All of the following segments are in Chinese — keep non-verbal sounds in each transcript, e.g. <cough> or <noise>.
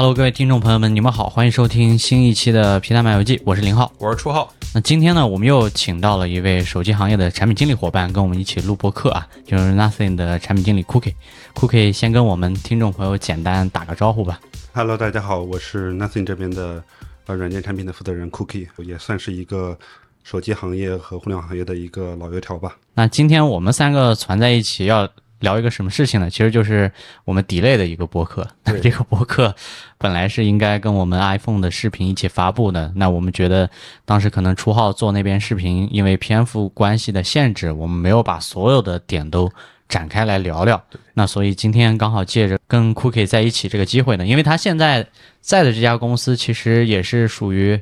Hello，各位听众朋友们，你们好，欢迎收听新一期的《皮蛋漫游记》，我是林浩。我是初浩，那今天呢，我们又请到了一位手机行业的产品经理伙伴，跟我们一起录播客啊，就是 Nothing 的产品经理 Cookie。Cookie 先跟我们听众朋友简单打个招呼吧。Hello，大家好，我是 Nothing 这边的呃软件产品的负责人 Cookie，也算是一个手机行业和互联网行业的一个老油条吧。那今天我们三个攒在一起要聊一个什么事情呢？其实就是我们 delay 的一个播客。那 <laughs> 这个播客本来是应该跟我们 iPhone 的视频一起发布的，那我们觉得当时可能初号做那边视频，因为篇幅关系的限制，我们没有把所有的点都展开来聊聊。那所以今天刚好借着跟 Cookie 在一起这个机会呢，因为他现在在的这家公司其实也是属于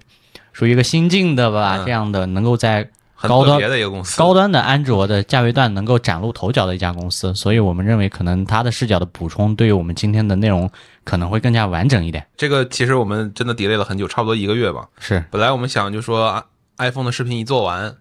属于一个新进的吧，嗯这样的能够在高端别的一个公司。高端的安卓的价位段能够崭露头角的一家公司，所以我们认为可能它的视角的补充对于我们今天的内容可能会更加完整一点。这个其实我们真的 delay 了很久，差不多一个月吧。是，本来我们想就说啊 iPhone 的视频一做完，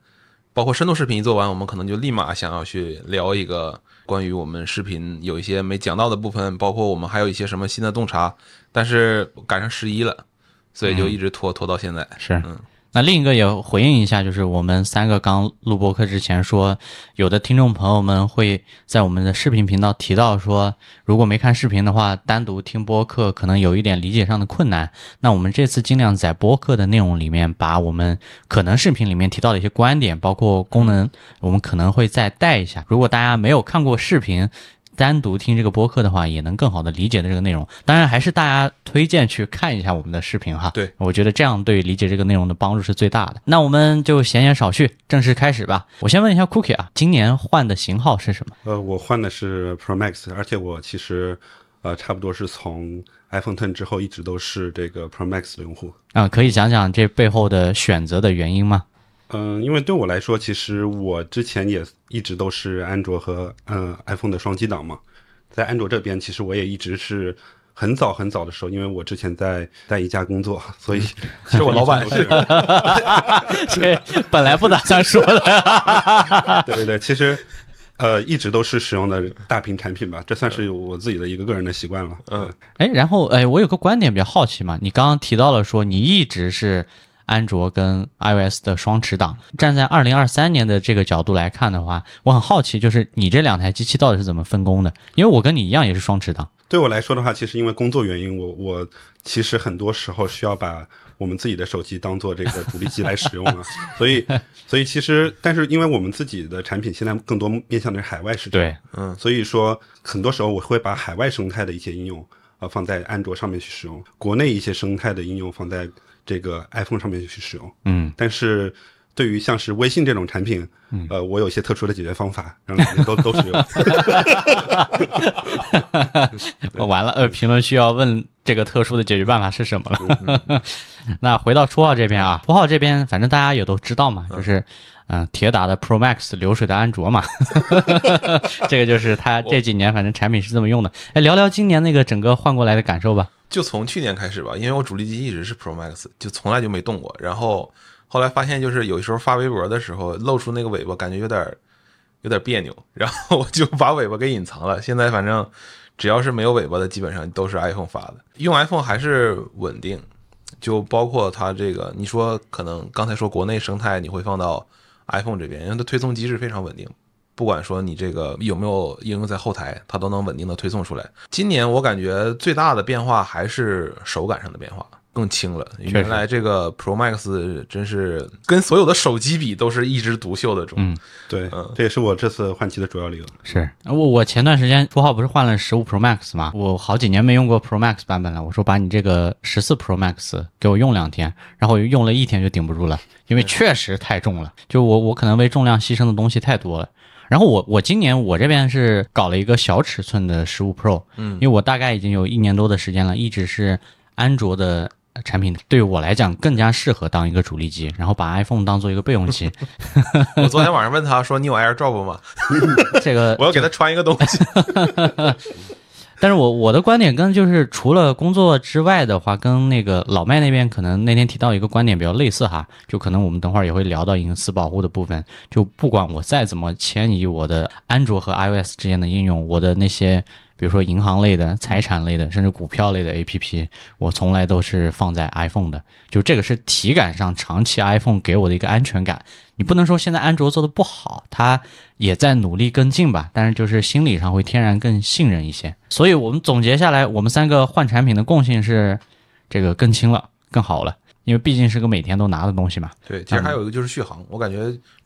包括深度视频一做完，我们可能就立马想要去聊一个关于我们视频有一些没讲到的部分，包括我们还有一些什么新的洞察，但是赶上十一了，所以就一直拖、拖到现在。是嗯。那另一个也回应一下，就是我们三个刚录播课之前说，有的听众朋友们会在我们的视频频道提到说，如果没看视频的话，单独听播客可能有一点理解上的困难。那我们这次尽量在播客的内容里面，把我们可能视频里面提到的一些观点，包括功能，我们可能会再带一下。如果大家没有看过视频，单独听这个播客的话，也能更好的理解的这个内容。当然，还是大家推荐去看一下我们的视频哈。对，我觉得这样对理解这个内容的帮助是最大的。那我们就闲言少叙，正式开始吧。我先问一下 Cookie 啊，今年换的型号是什么？呃，我换的是 Pro Max，而且我其实呃差不多是从 iPhone 10之后一直都是这个 Pro Max 的用户。啊，可以讲讲这背后的选择的原因吗？嗯，因为对我来说，其实我之前也一直都是安卓和嗯 iPhone 的双机党嘛。在安卓这边，其实我也一直是很早很早的时候，因为我之前在在一家工作，所以其实我老板 <laughs> 是，<laughs> 这本来不打算说的。对对对，其实呃一直都是使用的大屏产品吧，这算是我自己的一个个人的习惯了。嗯，哎，然后哎，我有个观点比较好奇嘛，你刚刚提到了说你一直是安卓跟 iOS 的双持档，站在二零二三年的这个角度来看的话，我很好奇，就是你这两台机器到底是怎么分工的？因为我跟你一样也是双持档。对我来说的话，其实因为工作原因，我我其实很多时候需要把我们自己的手机当做这个主力机来使用啊，<laughs> 所以所以其实，但是因为我们自己的产品现在更多面向的是海外市场，对，嗯，所以说很多时候我会把海外生态的一些应用啊、呃放在安卓上面去使用，国内一些生态的应用放在这个 iPhone 上面去使用，嗯，但是。对于像是微信这种产品，呃，我有一些特殊的解决方法，让都 <laughs> 都使用。我 <laughs> 完了，呃，评论区要问这个特殊的解决办法是什么了。<laughs> 那回到初号这边啊，初号这边反正大家也都知道嘛，就是嗯、铁打的 Pro Max 流水的安卓嘛，<laughs> <laughs> 这个就是他这几年反正产品是这么用的。哎，聊聊今年那个整个换过来的感受吧。就从去年开始吧，因为我主力机一直是 Pro Max，就从来就没动过。然后后来发现，就是有时候发微博的时候露出那个尾巴，感觉有点有点别扭，然后我就把尾巴给隐藏了。现在反正只要是没有尾巴的，基本上都是 iPhone 发的。用 iPhone 还是稳定，就包括它这个，你说可能刚才说国内生态你会放到 iPhone 这边，因为它推送机制非常稳定。不管说你这个有没有应用在后台，它都能稳定的推送出来。今年我感觉最大的变化还是手感上的变化，更轻了。原来这个 Pro Max 真是跟所有的手机比都是一枝独秀的种。嗯对，这也是我这次换机的主要理由。是我我前段时间初号不是换了十五 Pro Max 吗，我好几年没用过 Pro Max 版本了。我说把你这个十四 Pro Max 给我用两天，然后我用了一天就顶不住了，因为确实太重了，就我我可能为重量牺牲的东西太多了。然后我我今年我这边是搞了一个小尺寸的十五 Pro，嗯，因为我大概已经有一年多的时间了，一直是安卓的产品，对我来讲更加适合当一个主力机，然后把 iPhone 当做一个备用机。<laughs> 我昨天晚上问他说：“你有 AirDrop 吗？<laughs> 这个 <laughs> 我要给他穿一个东西。但是我我的观点跟就是除了工作之外的话，跟那个老麦那边可能那天提到一个观点比较类似哈，就可能我们等会儿也会聊到隐私保护的部分。就不管我再怎么迁移我的安卓和 iOS 之间的应用，我的那些比如说银行类的、财产类的，甚至股票类的 APP，我从来都是放在 iPhone 的。就这个是体感上长期 iPhone 给我的一个安全感。你不能说现在安卓做的不好，它也在努力跟进吧，但是就是心理上会天然更信任一些。所以我们总结下来，我们三个换产品的共性是，这个更轻了，更好了。因为毕竟是个每天都拿的东西嘛。对，其实还有一个就是续航，我感觉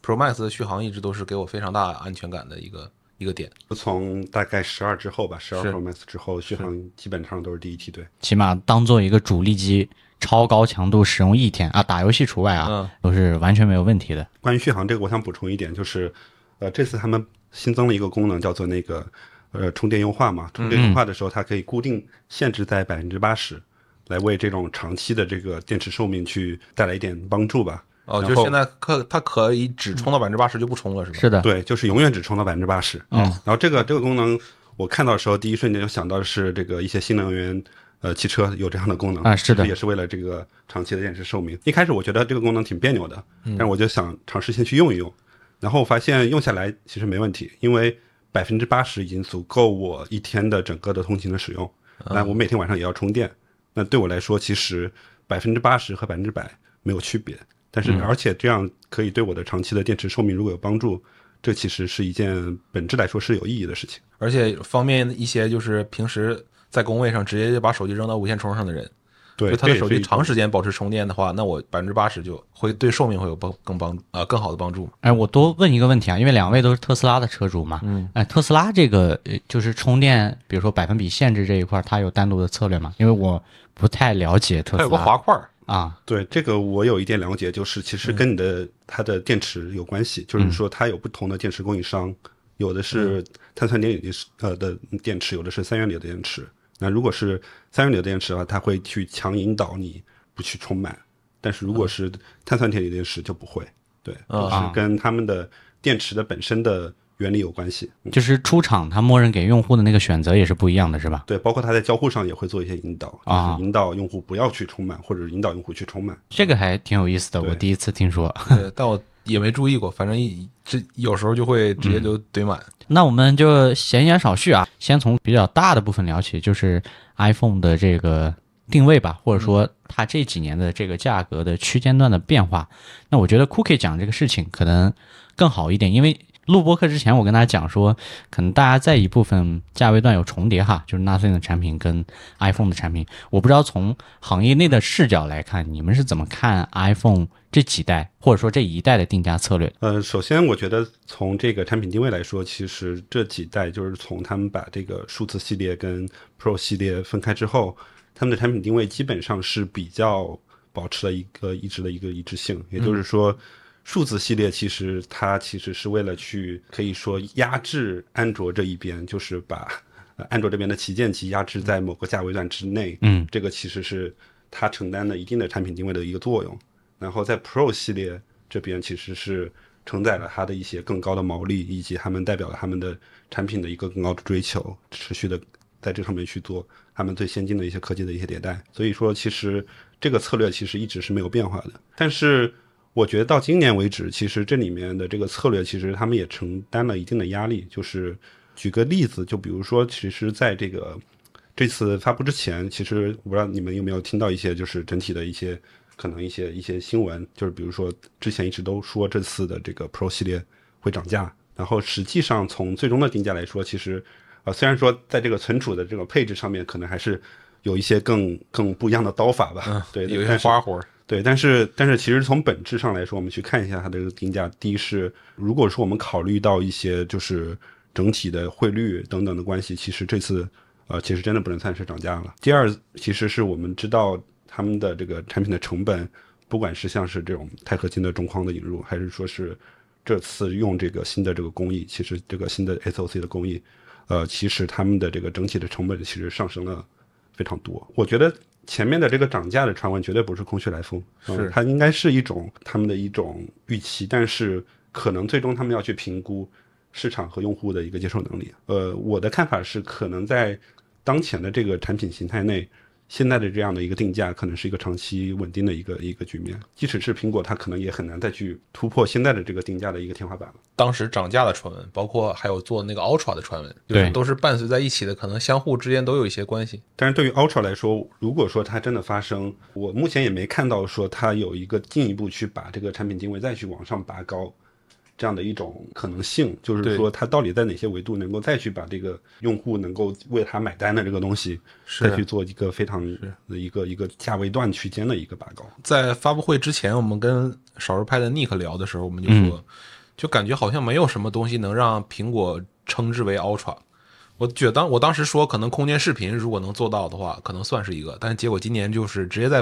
Pro Max 的续航一直都是给我非常大安全感的一个一个点。从大概十二之后吧，十二是 Pro Max 之后，续航基本上都是第一梯队。起码当做一个主力机，超高强度使用一天啊，打游戏除外啊，嗯都是完全没有问题的。关于续航这个，我想补充一点，就是，呃，这次他们新增了一个功能，叫做那个呃充电优化嘛。充电优化的时候，它可以固定限制在百分之八十，来为这种长期的这个电池寿命去带来一点帮助吧。哦，就现在可它可以只充到百分之八十就不充了，是吧？是的，对，就是永远只充到百分之八十。嗯然后这个这个功能，我看到的时候，第一瞬间就想到的是这个一些新能源呃汽车有这样的功能啊是的也是为了这个长期的电池寿命。一开始我觉得这个功能挺别扭的，嗯但是我就想尝试先去用一用，然后我发现用下来其实没问题，因为百分之八十已经足够我一天的整个的通勤的使用。那我每天晚上也要充电，那对我来说，其实百分之八十和百分之百没有区别。但是而且这样可以对我的长期的电池寿命如果有帮助，这其实是一件本质来说是有意义的事情。而且方便一些就是平时在工位上直接就把手机扔到无线充上的人，对，就他的手机长时间保持充电的话，那我百分之八十就会对寿命会有帮更帮助啊、更好的帮助。哎，我多问一个问题啊，因为两位都是特斯拉的车主嘛，嗯，哎，特斯拉这个呃就是充电，比如说百分比限制这一块儿，它有单独的策略吗？因为我不太了解特斯拉。它有个滑块儿，啊，对这个我有一点了解，就是其实跟你的它的电池有关系，就是说它有不同的电池供应商，有的是碳酸电锂呃的电池，有的是三元锂的电池。那如果是三元锂的电池的话，它会去强引导你不去充满，但是如果是碳酸铁锂电池就不会。对，就是跟他们的电池的本身的原理有关系。嗯就是出厂它默认给用户的那个选择也是不一样的，是吧？对，包括它在交互上也会做一些引导，啊就是引导用户不要去充满，或者引导用户去充满。这个还挺有意思的，我第一次听说。<laughs> 对，但我也没注意过，反正一这有时候就会直接就怼满。那我们就闲言少叙啊，先从比较大的部分聊起，就是 iPhone 的这个定位吧，或者说它这几年的这个价格的区间段的变化。那我觉得 Cookie 讲这个事情可能更好一点，因为录播课之前我跟大家讲说，可能大家在一部分价位段有重叠哈，就是 Nothing 的产品跟 iPhone 的产品。我不知道从行业内的视角来看，你们是怎么看 iPhone 这几代或者说这一代的定价策略？呃，首先我觉得从这个产品定位来说，其实这几代就是从他们把这个数字系列跟 Pro 系列分开之后，他们的产品定位基本上是比较保持了一个一直的一个一致性，也就是说。数字系列其实它其实是为了去可以说压制安卓这一边，就是把呃安卓这边的旗舰机压制在某个价位段之内。嗯，这个其实是它承担了一定的产品定位的一个作用。然后在 Pro 系列这边，其实是承载了它的一些更高的毛利，以及他们代表了他们的产品的一个更高的追求，持续的在这上面去做他们最先进的一些科技的一些迭代。所以说，其实这个策略其实一直是没有变化的。但是我觉得到今年为止，其实这里面的这个策略，其实他们也承担了一定的压力。就是举个例子，就比如说，其实在这个这次发布之前，其实我不知道你们有没有听到一些就是整体的一些可能一些一些新闻，就是比如说之前一直都说这次的这个 Pro 系列会涨价，然后实际上从最终的定价来说，其实呃虽然说在这个存储的这个配置上面可能还是有一些更更不一样的刀法吧，对，有一些花活儿。对，但是但是其实从本质上来说，我们去看一下它的定价。第一是，如果说我们考虑到一些就是整体的汇率等等的关系，其实这次呃其实真的不能算是涨价了。第二，其实是我们知道他们的这个产品的成本，不管是像是这种钛合金的中框的引入，还是说是这次用这个新的这个工艺，其实这个新的 SOC 的工艺，呃，其实他们的这个整体的成本其实上升了非常多。我觉得前面的这个涨价的传闻绝对不是空穴来风，嗯是它应该是一种他们的一种预期，但是可能最终他们要去评估市场和用户的一个接受能力。呃，我的看法是，可能在当前的这个产品形态内，现在的这样的一个定价，可能是一个长期稳定的一个一个局面。即使是苹果，它可能也很难再去突破现在的这个定价的一个天花板了。当时涨价的传闻，包括还有做那个 Ultra 的传闻，就是对都是伴随在一起的，可能相互之间都有一些关系。但是对于 Ultra 来说，如果说它真的发生，我目前也没看到说它有一个进一步去把这个产品定位再去往上拔高这样的一种可能性，就是说它到底在哪些维度能够再去把这个用户能够为他买单的这个东西，再去做一个非常的一个一个价位段区间的一个拔高。在发布会之前，我们跟少数派的 Nick 聊的时候，我们就说，就感觉好像没有什么东西能让苹果称之为 Ultra。我觉得当我当时说，可能空间视频如果能做到的话，可能算是一个，但是结果今年就是直接在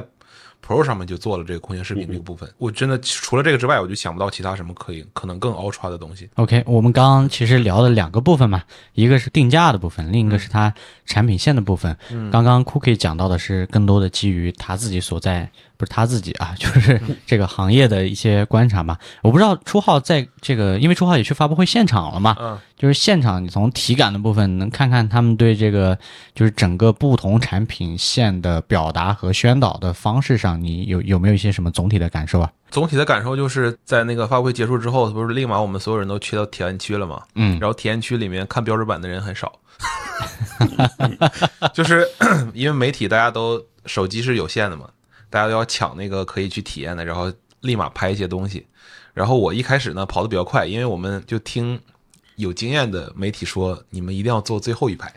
Pro 上面就做了这个空间视频这个部分。我真的除了这个之外，我就想不到其他什么可以可能更 Ultra 的东西。OK，我们刚刚其实聊了两个部分嘛，一个是定价的部分，另一个是它产品线的部分。刚刚 Cookie 讲到的是更多的基于他自己所在，不是他自己啊，<laughs> 就是这个行业的一些观察嘛。我不知道初号在这个，因为初号也去发布会现场了嘛，嗯，就是现场你从体感的部分能看看他们对这个就是整个不同产品线的表达和宣导的方式上，你有有没有一些什么总体的感受啊？总体的感受就是在那个发布会结束之后，不是立马我们所有人都去到体验区了吗？嗯然后体验区里面看标准版的人很少，<laughs> 就是 <clears throat> 因为媒体大家都手机是有限的嘛，大家都要抢那个可以去体验的，然后立马拍一些东西。然后我一开始呢跑的比较快，因为我们就听有经验的媒体说，你们一定要坐最后一排。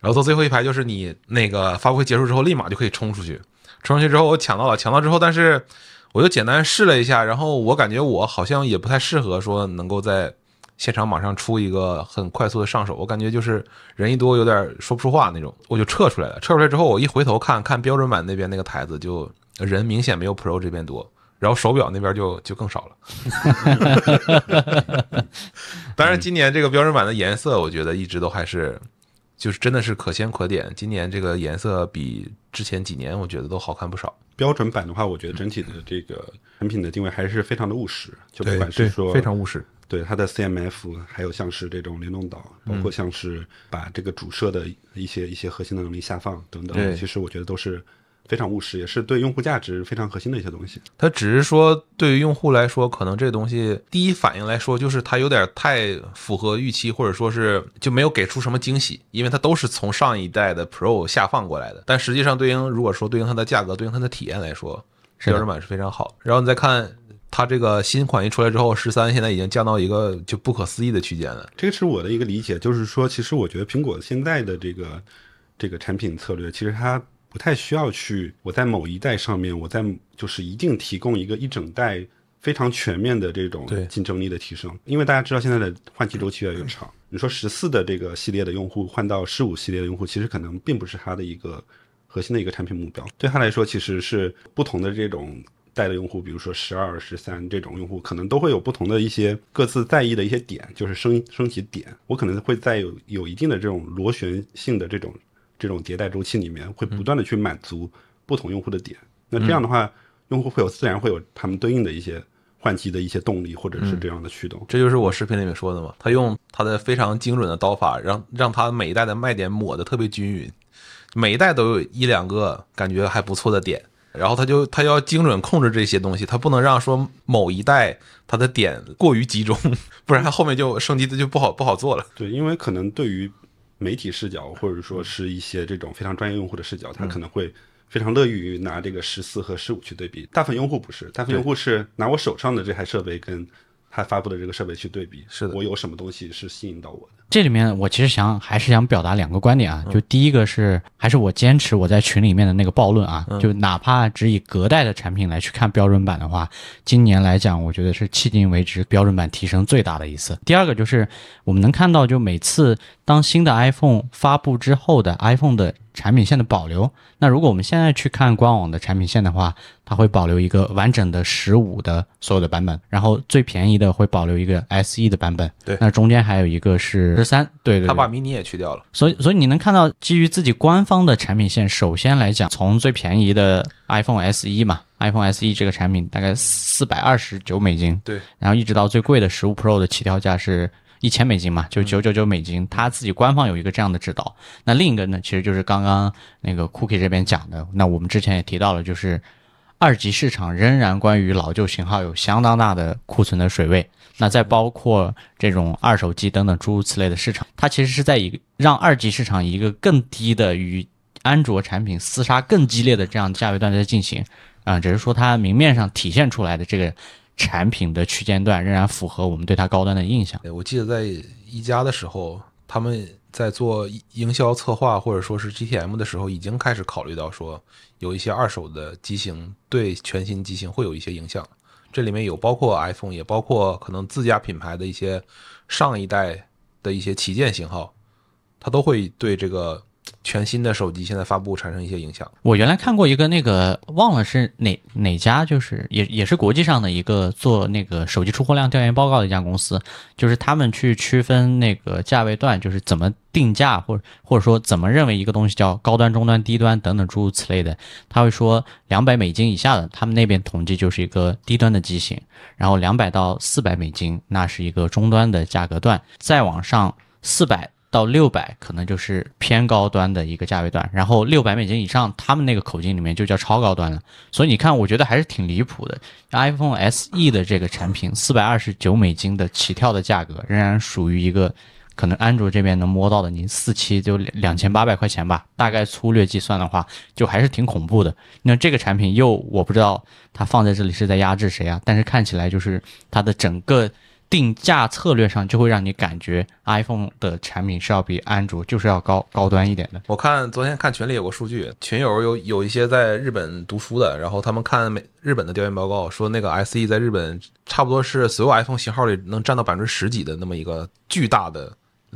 然后坐最后一排就是你那个发布会结束之后，立马就可以冲出去。冲上去之后，我抢到了，抢到之后，但是我就简单试了一下，然后我感觉我好像也不太适合说能够在现场马上出一个很快速的上手，我感觉就是人一多有点说不出话那种，我就撤出来了。撤出来之后，我一回头看看标准版那边那个台子，就人明显没有 Pro 这边多，然后手表那边就就更少了。<laughs> <laughs> 当然，今年这个标准版的颜色，我觉得一直都还是。就是真的是可圈可点，今年这个颜色比之前几年我觉得都好看不少。标准版的话，我觉得整体的这个产品的定位还是非常的务实，就不管是说非常务实。对它的 CMF，还有像是这种联动岛，包括像是把这个主摄的一些一些核心的能力下放等等，其实我觉得都是非常务实，也是对用户价值非常核心的一些东西。它只是说对于用户来说，可能这东西第一反应来说，就是它有点太符合预期，或者说是就没有给出什么惊喜，因为它都是从上一代的 Pro 下放过来的。但实际上对应如果说对应它的价格，对应它的体验来说，标准版是非常好。然后你再看它这个新款一出来之后，十三现在已经降到一个就不可思议的区间了。这个是我的一个理解，就是说，其实我觉得苹果现在的这个这个产品策略，其实它不太需要去我在某一代上面，我在就是一定提供一个一整代非常全面的这种对竞争力的提升，因为大家知道现在的换机周期越来越长。你说十四的这个系列的用户换到十五系列的用户，其实可能并不是它的一个核心的一个产品目标。对他来说，其实是不同的这种代的用户，比如说十二、十三这种用户，可能都会有不同的一些各自在意的一些点，就是升升级点。我可能会在有有一定的这种螺旋性的这种这种迭代周期里面，会不断的去满足不同用户的点。那这样的话，用户会有自然会有他们对应的一些换机的一些动力，或者是这样的驱动。这就是我视频里面说的嘛，他用他的非常精准的刀法，让让他每一代的卖点抹得特别均匀，每一代都有一两个感觉还不错的点，然后他就他要精准控制这些东西，他不能让说某一代它的点过于集中，<laughs> 不然他后面就升级的就不好不好做了。对，因为可能对于媒体视角，或者说是一些这种非常专业用户的视角，他可能会非常乐于拿这个十四和十五去对比。大部分用户不是，大部分用户是拿我手上的这台设备跟他发布的这个设备去对比，是的我有什么东西是吸引到我的。这里面我其实想还是想表达两个观点啊，就第一个是还是我坚持我在群里面的那个暴论啊，就哪怕只以隔代的产品来去看标准版的话，今年来讲，我觉得是迄今为止标准版提升最大的一次。第二个就是我们能看到，就每次当新的 iPhone 发布之后的 iPhone 的产品线的保留，那如果我们现在去看官网的产品线的话，它会保留一个完整的十五的所有的版本，然后最便宜的会保留一个 SE 的版本，对。那中间还有一个是十三，对对对，他把迷你也去掉了，所以，所以你能看到，基于自己官方的产品线，首先来讲，从最便宜的 iPhone SE 嘛，iPhone SE 这个产品大概四百二十九美金，对，然后一直到最贵的十五 Pro 的起跳价是一千美金嘛，就九九九美金，他自己官方有一个这样的指导。那另一个呢，其实就是刚刚那个 Cookie 这边讲的，那我们之前也提到了，就是二级市场仍然关于老旧型号有相当大的库存的水位。那再包括这种二手机等等诸如此类的市场，它其实是在一个让二级市场一个更低的与安卓产品厮杀更激烈的这样价位段在进行。啊，只是说它明面上体现出来的这个产品的区间段仍然符合我们对它高端的印象。我记得在一加的时候，他们在做营销策划或者说是 GTM 的时候，已经开始考虑到说有一些二手的机型对全新机型会有一些影响。这里面有包括 iPhone，也包括可能自家品牌的一些上一代的一些旗舰型号，它都会对这个。全新的手机现在发布产生一些影响。我原来看过一个那个忘了是哪哪家，就是也也是国际上的一个做那个手机出货量调研报告的一家公司，就是他们去区分那个价位段，就是怎么定价，或者或者说怎么认为一个东西叫高端、中端、低端等等诸如此类的。他会说两百美金以下的，他们那边统计就是一个低端的机型，然后两百到四百美金那是一个中端的价格段，再往上四百。到六百可能就是偏高端的一个价位段，然后六百美金以上，他们那个口径里面就叫超高端了。所以你看，我觉得还是挺离谱的。iPhone SE 的这个产品，四百二十九美金的起跳的价格，仍然属于一个可能安卓这边能摸到的，你四期就两千八百块钱吧，大概粗略计算的话，就还是挺恐怖的。那这个产品又我不知道它放在这里是在压制谁啊？但是看起来就是它的整个。定价策略上就会让你感觉 iPhone 的产品是要比安卓就是要高高端一点的。我看昨天看群里有个数据，群友有有一些在日本读书的，然后他们看美日本的调研报告，说那个 SE 在日本差不多是所有 iPhone 型号里能占到百分之十几的那么一个巨大的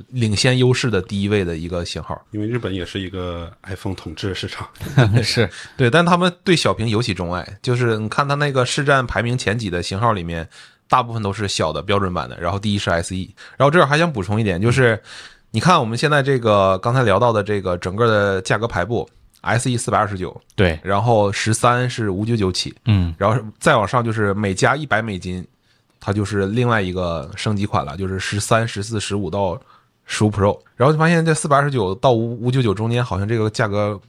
领先优势的第一位的一个型号。因为日本也是一个 iPhone 统治市场，<laughs> <laughs> 是对，但他们对小屏尤其钟爱，就是你看他那个市占排名前几的型号里面。大部分都是小的标准版的，然后第一是 SE，然后这儿还想补充一点，就是你看我们现在这个刚才聊到的这个整个的价格排布，SE 四百二十九，对，然后十三是五九九起，嗯，然后再往上就是每加一百美金，它就是另外一个升级款了，就是十三、十四、十五到十五 Pro，然后就发现这四百二十九到五五九九中间好像这个价格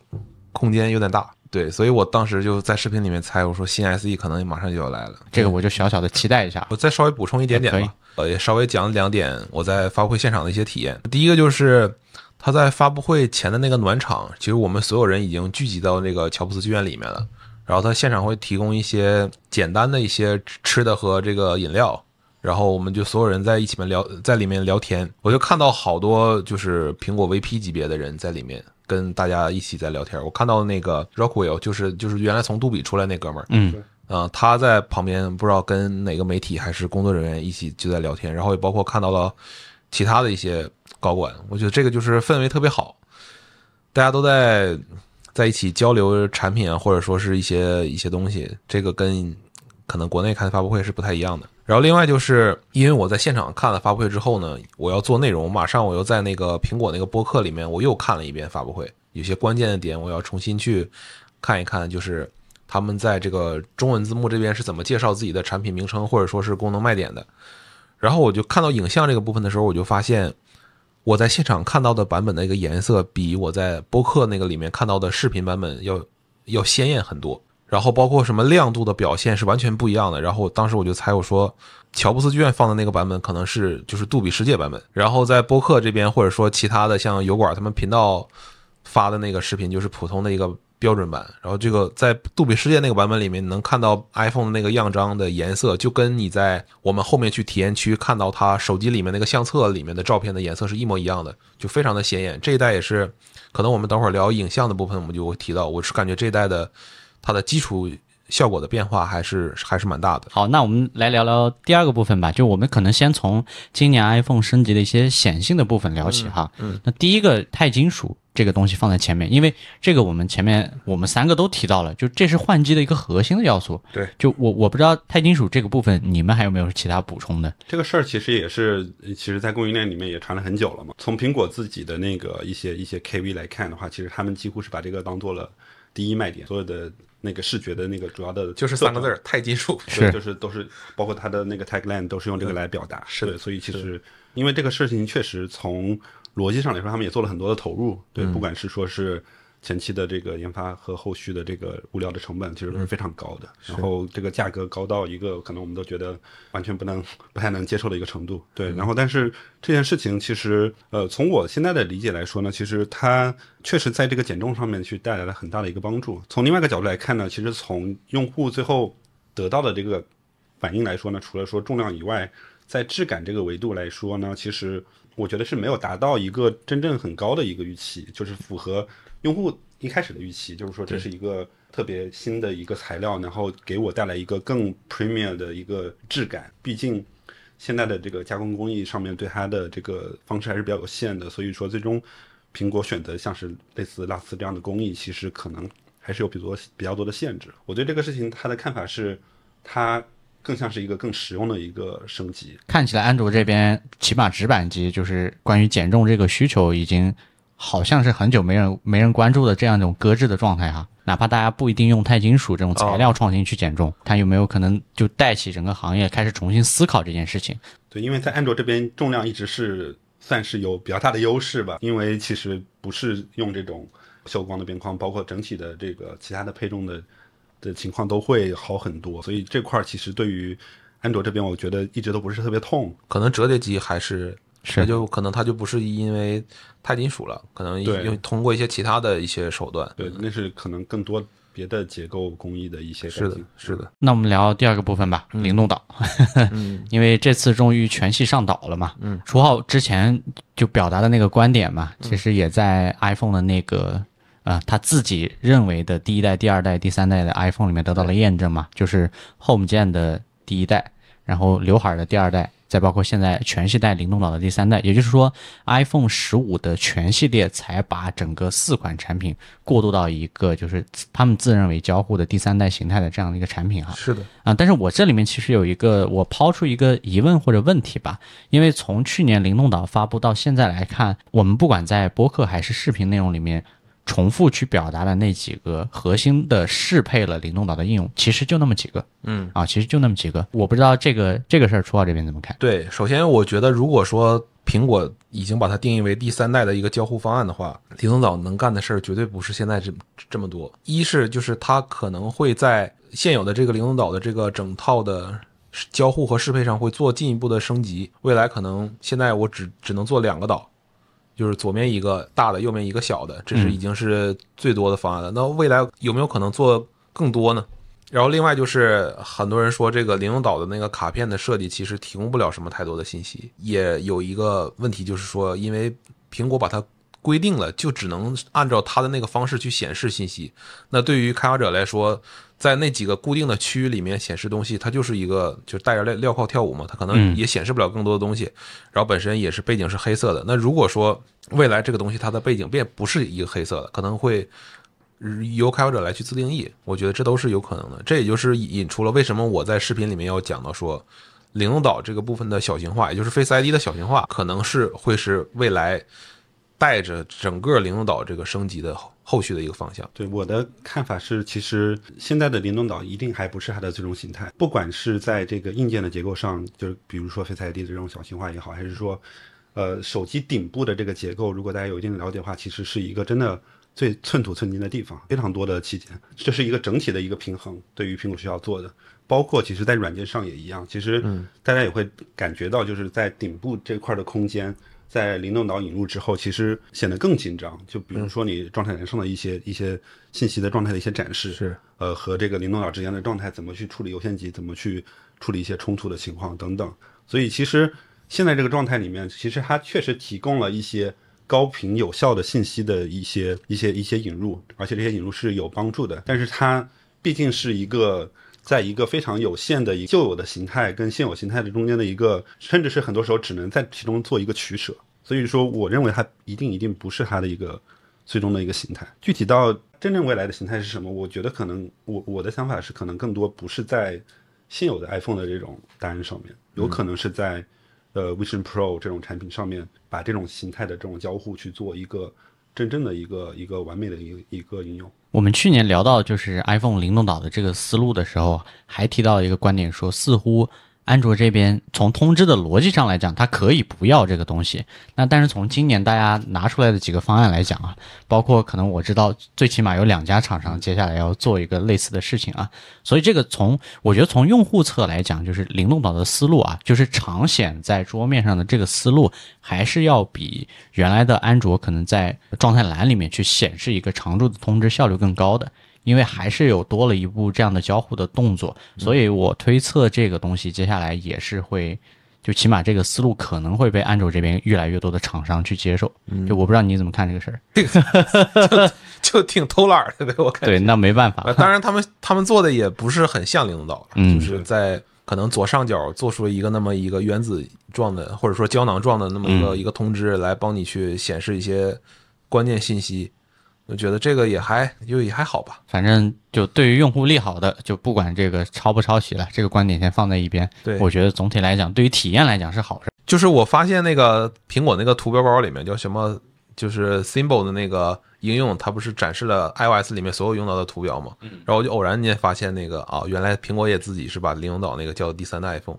空间有点大。对，所以我当时就在视频里面猜，我说新 SE 可能马上就要来了，这个我就小小的期待一下。我再稍微补充一点点吧，呃，也稍微讲两点我在发布会现场的一些体验。第一个就是他在发布会前的那个暖场，其实我们所有人已经聚集到那个乔布斯剧院里面了，然后他现场会提供一些简单的一些吃的和这个饮料，然后我们就所有人在一起面聊，在里面聊天，我就看到好多就是苹果 VP 级别的人在里面。跟大家一起在聊天，我看到那个 Rockwell，就是就是原来从杜比出来那哥们儿，嗯，啊，他在旁边不知道跟哪个媒体还是工作人员一起就在聊天，然后也包括看到了其他的一些高管，我觉得这个就是氛围特别好，大家都在在一起交流产品啊，或者说是一些一些东西，这个跟可能国内看发布会是不太一样的。然后另外就是因为我在现场看了发布会之后呢，我要做内容，马上我又在那个苹果那个播客里面我又看了一遍发布会，有些关键的点我要重新去看一看，就是他们在这个中文字幕这边是怎么介绍自己的产品名称或者说是功能卖点的。然后我就看到影像这个部分的时候，我就发现我在现场看到的版本的一个颜色比我在播客那个里面看到的视频版本要要鲜艳很多。然后包括什么亮度的表现是完全不一样的。然后当时我就猜我说，乔布斯剧院放的那个版本可能是就是杜比世界版本。然后在播客这边或者说其他的像油管他们频道发的那个视频就是普通的一个标准版。然后这个在杜比世界那个版本里面能看到 iPhone 的那个样张的颜色，就跟你在我们后面去体验区看到它手机里面那个相册里面的照片的颜色是一模一样的，就非常的显眼。这一代也是，可能我们等会儿聊影像的部分我们就会提到，我是感觉这一代的。它的基础效果的变化还是还是蛮大的。好，那我们来聊聊第二个部分吧。就我们可能先从今年 iPhone 升级的一些显性的部分聊起哈。嗯。那第一个钛金属这个东西放在前面，因为这个我们前面我们三个都提到了，就这是换机的一个核心的要素。对。就我我不知道钛金属这个部分你们还有没有其他补充的？这个事儿其实也是，其实在供应链里面也传了很久了嘛。从苹果自己的那个一些一些 KV 来看的话，其实他们几乎是把这个当做了。第一卖点，所有的那个视觉的那个主要的就是三个字儿，钛金属。对，就是都是包括它的那个 tagline 都是用这个来表达。是的对所以其实因为这个事情确实从逻辑上来说，他们也做了很多的投入。对，不管是说是前期的这个研发和后续的这个物料的成本，其实都是非常高的。然后这个价格高到一个可能我们都觉得完全不能 <laughs> 不太能接受的一个程度。对，然后但是这件事情其实呃，从我现在的理解来说呢，其实它确实在这个减重上面去带来了很大的一个帮助。从另外一个角度来看呢，其实从用户最后得到的这个反应来说呢，除了说重量以外，在质感这个维度来说呢，其实我觉得是没有达到一个真正很高的一个预期，就是符合用户一开始的预期，就是说这是一个特别新的一个材料，然后给我带来一个更 premium 的一个质感。毕竟现在的这个加工工艺上面对它的这个方式还是比较有限的，所以说最终苹果选择像是类似拉丝这样的工艺，其实可能还是有比较多比较多的限制。我对这个事情他的看法是，它更像是一个更实用的一个升级。看起来安卓这边起码直板机就是关于减重这个需求已经好像是很久没人没人关注的这样一种搁置的状态哈。哪怕大家不一定用钛金属这种材料创新去减重，它有没有可能就带起整个行业开始重新思考这件事情？对，因为在安卓这边重量一直是算是有比较大的优势吧，因为其实不是用这种秀光的边框，包括整体的这个其他的配重的的情况都会好很多，所以这块儿其实对于安卓这边，我觉得一直都不是特别痛。可能折叠机还是是那就可能它就不是因为钛金属了，可能对用通过一些其他的一些手段。对，那是可能更多别的结构工艺的一些改是的，是的，那我们聊第二个部分吧，灵动岛。嗯 <laughs> 因为这次终于全系上岛了嘛。嗯，楚浩之前就表达的那个观点嘛，其实也在 iPhone 的那个呃他自己认为的第一代、第二代、第三代的 iPhone 里面得到了验证嘛，就是 Home 键的第一代，然后刘海儿的第二代。再包括现在全系带灵动岛的第三代，也就是说，iPhone 十五的全系列才把整个四款产品过渡到一个就是他们自认为交互的第三代形态的这样的一个产品哈。是的，啊，但是我这里面其实有一个，我抛出一个疑问或者问题吧，因为从去年灵动岛发布到现在来看，我们不管在播客还是视频内容里面，重复去表达的那几个核心的适配了灵动岛的应用，其实就那么几个嗯，啊，其实就那么几个，我不知道这个这个事儿，初号这边怎么看？对。首先，我觉得如果说苹果已经把它定义为第三代的一个交互方案的话，灵动岛能干的事儿绝对不是现在这这么多。一是就是它可能会在现有的这个灵动岛的这个整套的交互和适配上会做进一步的升级。未来可能现在我只只能做两个岛，就是左面一个大的，右面一个小的，这是已经是最多的方案了。那未来有没有可能做更多呢？然后另外就是很多人说这个灵动岛的那个卡片的设计其实提供不了什么太多的信息，也有一个问题就是说，因为苹果把它规定了，就只能按照它的那个方式去显示信息。那对于开发者来说，在那几个固定的区域里面显示东西，它就是一个就是带着镣镣铐跳舞嘛，它可能嗯也显示不了更多的东西。然后本身也是背景是黑色的。那如果说未来这个东西它的背景变不是一个黑色的，可能会由开发者来去自定义，我觉得这都是有可能的。这也就是引出了为什么我在视频里面要讲到说，灵动岛这个部分的小型化，也就是 Face ID 的小型化，可能是会是未来带着整个灵动岛这个升级的后后续的一个方向。对我的看法是，其实现在的灵动岛一定还不是它的最终形态，不管是在这个硬件的结构上，就是比如说 Face ID 的这种小型化也好，还是说，呃，手机顶部的这个结构，如果大家有一定的了解的话，其实是一个真的最寸土寸金的地方，非常多的器件，这是一个整体的一个平衡，对于苹果需要做的。包括其实，在软件上也一样，其实大家也会感觉到，就是在顶部这块的空间，在灵动岛引入之后，其实显得更紧张。就比如说你状态栏上的一些一些信息的状态的一些展示，是呃和这个灵动岛之间的状态怎么去处理优先级，怎么去处理一些冲突的情况等等。所以其实现在这个状态里面，其实它确实提供了一些高频有效的信息的一些一些一些引入，而且这些引入是有帮助的。但是它毕竟是一个。在一个非常有限的一旧有的形态跟现有形态的中间的一个，甚至是很多时候只能在其中做一个取舍。所以说，我认为它一定一定不是它的一个最终的一个形态。具体到真正未来的形态是什么，我觉得可能我我的想法是，可能更多不是在现有的 iPhone 的这种答案上面，有可能是在呃 Vision Pro 这种产品上面，把这种形态的这种交互去做一个真正的一个一个完美的一个一个应用。我们去年聊到就是 iPhone 灵动岛的这个思路的时候，还提到一个观点，说似乎安卓这边从通知的逻辑上来讲，它可以不要这个东西。那但是从今年大家拿出来的几个方案来讲啊，包括可能我知道最起码有两家厂商接下来要做一个类似的事情啊，所以这个从我觉得从用户侧来讲，就是灵动岛的思路啊，就是长显在桌面上的这个思路，还是要比原来的安卓可能在状态栏里面去显示一个常驻的通知效率更高的。因为还是有多了一步这样的交互的动作，所以我推测这个东西接下来也是会，就起码这个思路可能会被安卓这边越来越多的厂商去接受。就我不知道你怎么看这个事儿。就挺偷懒的，我感觉。对，那没办法。当然，他们他们做的也不是很像领导，嗯就是在可能左上角做出一个那么一个原子状的，或者说胶囊状的那么一个、一个通知，来帮你去显示一些关键信息。我觉得这个也还就也还好吧。反正就对于用户利好的，就不管这个抄不抄袭了，这个观点先放在一边。对我觉得总体来讲，对于体验来讲是好事。就是我发现那个苹果那个图标包里面叫什么，就是 Symbol 的那个应用，它不是展示了 iOS 里面所有用到的图标吗？然后我就偶然间发现那个啊，原来苹果也自己是把灵动岛那个叫第三代 iPhone。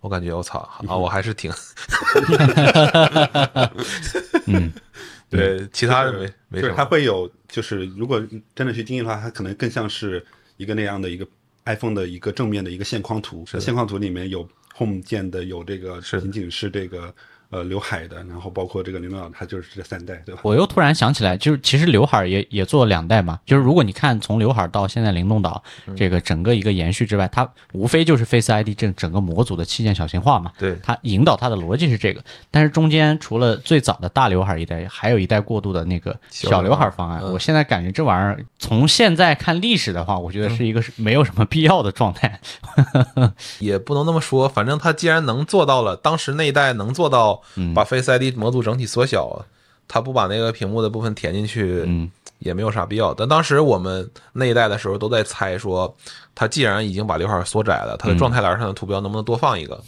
我感觉我操啊，<laughs> 我还是挺 <laughs> 嗯，对其他的没没就是什么。它会有，就是如果真的去定义的话，它可能更像是一个那样的一个 iPhone 的一个正面的一个线框图。的线框图里面有 Home 键的，有这个仅仅是这个呃刘海的，然后包括这个灵动岛，它就是这三代，对吧？我又突然想起来，就是其实刘海儿也也做了两代嘛。就是如果你看从刘海儿到现在灵动岛这个整个一个延续之外，它无非就是 Face ID 这整个模组的器件小型化嘛。对它引导它的逻辑是这个，但是中间除了最早的大刘海儿一代，还有一代过渡的那个小刘海儿方案。我现在感觉这玩意儿从现在看历史的话，我觉得是一个没有什么必要的状态。<laughs> 也不能那么说，反正它既然能做到了，当时那一代能做到把 Face ID 模组整体缩小，它不把那个屏幕的部分填进去，嗯，也没有啥必要。但当时我们那一代的时候都在猜说，它既然已经把刘海缩窄了，它的状态栏上的图标能不能多放一个？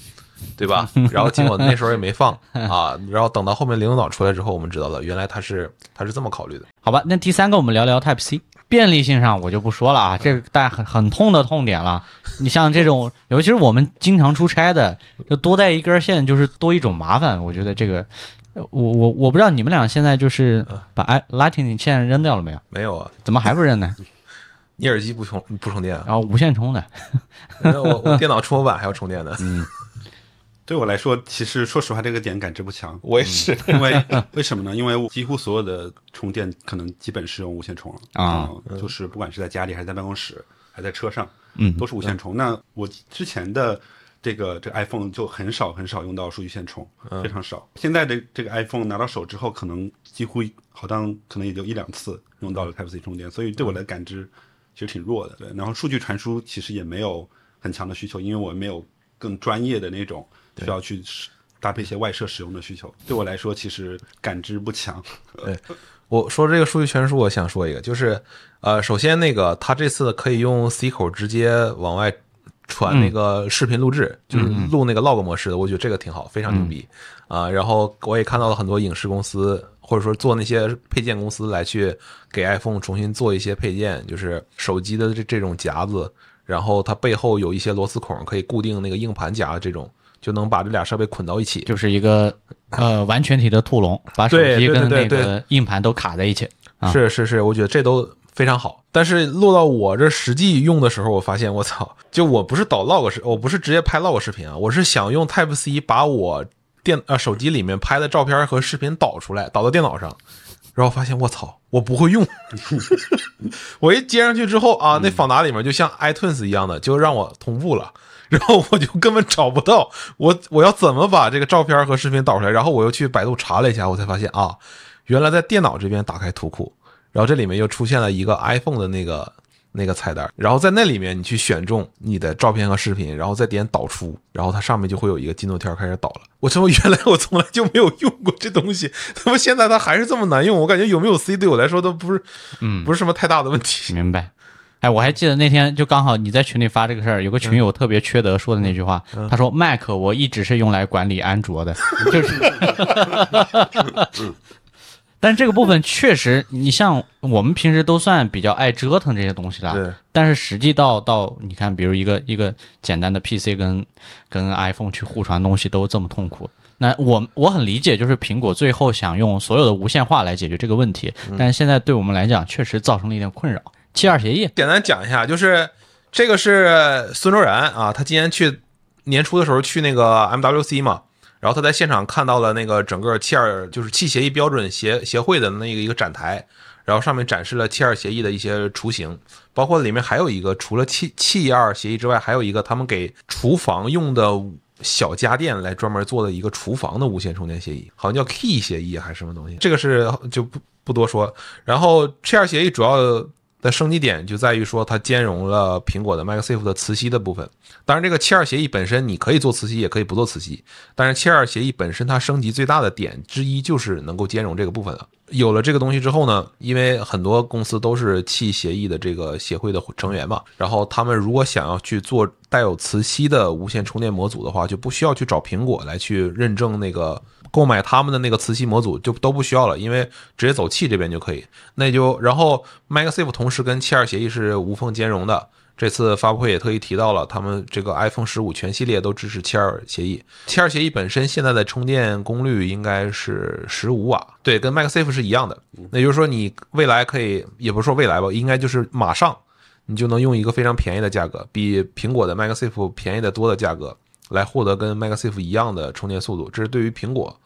对吧？<laughs> 然后结果那时候也没放 <laughs> 啊，然后等到后面灵动岛出来之后，我们知道了，原来它是它是这么考虑的。好吧，那第三个我们聊聊 Type C。便利性上我就不说了啊，这个大家很很痛的痛点了。你像这种，尤其是我们经常出差的，就多带一根线就是多一种麻烦。我觉得这个，呃我我我不知道你们俩现在就是把 i Lightning 线扔掉了没有？没有啊，怎么还不扔呢？你耳机不充不充电啊？然后无线充的，<laughs> 我我电脑触摸板还要充电呢。对我来说，其实说实话，这个点感知不强。我也是，因为为什么呢？因为我几乎所有的充电可能基本是用无线充了啊嗯就是不管是在家里还是在办公室，还在车上，嗯都是无线充。那我之前的这个这个 iPhone 就很少很少用到数据线充，非常少。现在的这个 iPhone 拿到手之后，可能几乎好像可能也就一两次用到了 Type C 充电，所以对我的感知其实挺弱的。对，然后数据传输其实也没有很强的需求，因为我没有更专业的那种需要去搭配一些外设使用的需求。对我来说，其实感知不强。对。我说这个数据传输，我想说一个，就是呃，首先那个它这次可以用 C 口直接往外传那个视频录制，就是录那个 log 模式的，我觉得这个挺好，非常牛逼。啊、然后我也看到了很多影视公司或者说做那些配件公司来去给 iPhone 重新做一些配件，就是手机的这这种夹子，然后它背后有一些螺丝孔可以固定那个硬盘夹这种，就能把这俩设备捆到一起。就是一个呃完全体的兔笼，把手机跟那个硬盘都卡在一起。啊是是是，我觉得这都非常好。但是落到我这实际用的时候，我发现我操，就我不是导 log 视，我不是直接拍 log 视频啊，我是想用 Type C 把我电呃手机里面拍的照片和视频导出来，导到电脑上。然后发现我操，我不会用。<laughs> 我一接上去之后啊，那访达里面就像 iTunes 一样的，就让我同步了。然后我就根本找不到我我要怎么把这个照片和视频导出来。然后我又去百度查了一下，我才发现啊，原来在电脑这边打开图库，然后这里面又出现了一个 iPhone 的那个那个菜单，然后在那里面你去选中你的照片和视频，然后再点导出，然后它上面就会有一个进度条开始导了。我他妈原来我从来就没有用过这东西，他妈现在它还是这么难用，我感觉有没有 C 对我来说都不是，嗯不是什么太大的问题。明白。哎，我还记得那天就刚好你在群里发这个事儿，有个群友特别缺德说的那句话，他说 Mac 我一直是用来管理安卓的，<laughs> 就是。但这个部分确实，你像我们平时都算比较爱折腾这些东西的，对，但是实际到到你看，比如一个一个简单的 PC 跟跟 iPhone 去互传东西都这么痛苦，那我我很理解，就是苹果最后想用所有的无线化来解决这个问题，但是现在对我们来讲确实造成了一点困扰。七二协议，简单讲一下，就是这个是孙周然啊，他今年去年初的时候去那个 MWC 嘛，然后他在现场看到了那个整个七二就是气协议标准协协会的那个一个展台，然后上面展示了七二协议的一些雏形，包括里面还有一个除了气气二协议之外，还有一个他们给厨房用的小家电来专门做的一个厨房的无线充电协议，好像叫 Key 协议还是什么东西，这个是就不不多说。然后七二协议主要的升级点就在于说，它兼容了苹果的 MagSafe 的磁吸的部分。当然，这个七二协议本身你可以做磁吸，也可以不做磁吸。但是七二协议本身它升级最大的点之一就是能够兼容这个部分了。有了这个东西之后呢，因为很多公司都是气协议的这个协会的成员嘛，然后他们如果想要去做带有磁吸的无线充电模组的话，就不需要去找苹果来去认证那个。购买他们的那个磁吸模组就都不需要了，因为直接走气这边就可以。那就然后 MagSafe 同时跟七二协议是无缝兼容的。这次发布会也特意提到了，他们这个 iPhone 十五全系列都支持七二协议。七二协议本身现在的充电功率应该是十五瓦，对，跟 MagSafe 是一样的。那就是说你未来可以，也不是说未来吧，应该就是马上你就能用一个非常便宜的价格，比苹果的 MagSafe 便宜的多的价格来获得跟 MagSafe 一样的充电速度。这是对于苹果。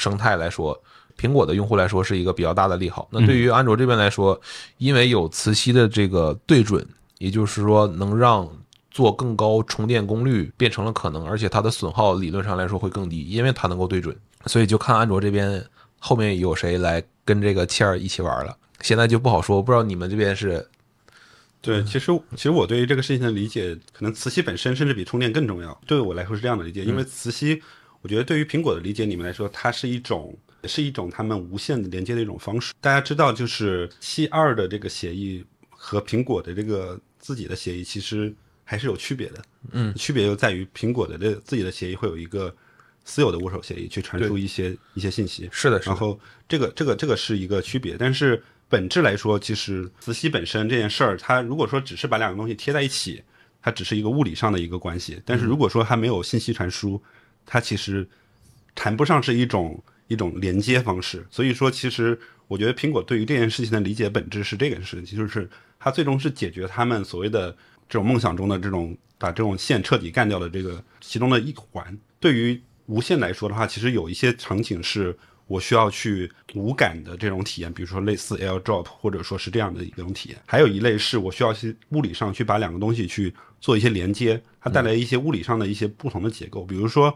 生态来说，苹果的用户来说是一个比较大的利好。那对于安卓这边来说，因为有磁吸的这个对准，也就是说能让做更高充电功率变成了可能，而且它的损耗理论上来说会更低，因为它能够对准。所以就看安卓这边后面有谁来跟这个七二一起玩了。现在就不好说，不知道你们这边是？对，其实其实我对于这个事情的理解，可能磁吸本身甚至比充电更重要。对我来说是这样的理解，因为磁吸。我觉得对于苹果的理解，你们来说，它是一种，是一种他们无线的连接的一种方式。大家知道，就是七二的这个协议和苹果的这个自己的协议，其实还是有区别的。嗯，区别就在于苹果的这自己的协议会有一个私有的握手协议去传输一些一些信息。是的，然后这个这个这个是一个区别，但是本质来说，其实磁吸本身这件事儿，它如果说只是把两个东西贴在一起，它只是一个物理上的一个关系。但是如果说它没有信息传输，它其实谈不上是一种一种连接方式，所以说，其实我觉得苹果对于这件事情的理解本质是这个事情，就是它最终是解决他们所谓的这种梦想中的这种把这种线彻底干掉的这个其中的一环。对于无线来说的话，其实有一些场景是我需要去无感的这种体验，比如说类似 AirDrop 或者说是这样的一种体验。还有一类是我需要去物理上去把两个东西去做一些连接，它带来一些物理上的一些不同的结构，比如说。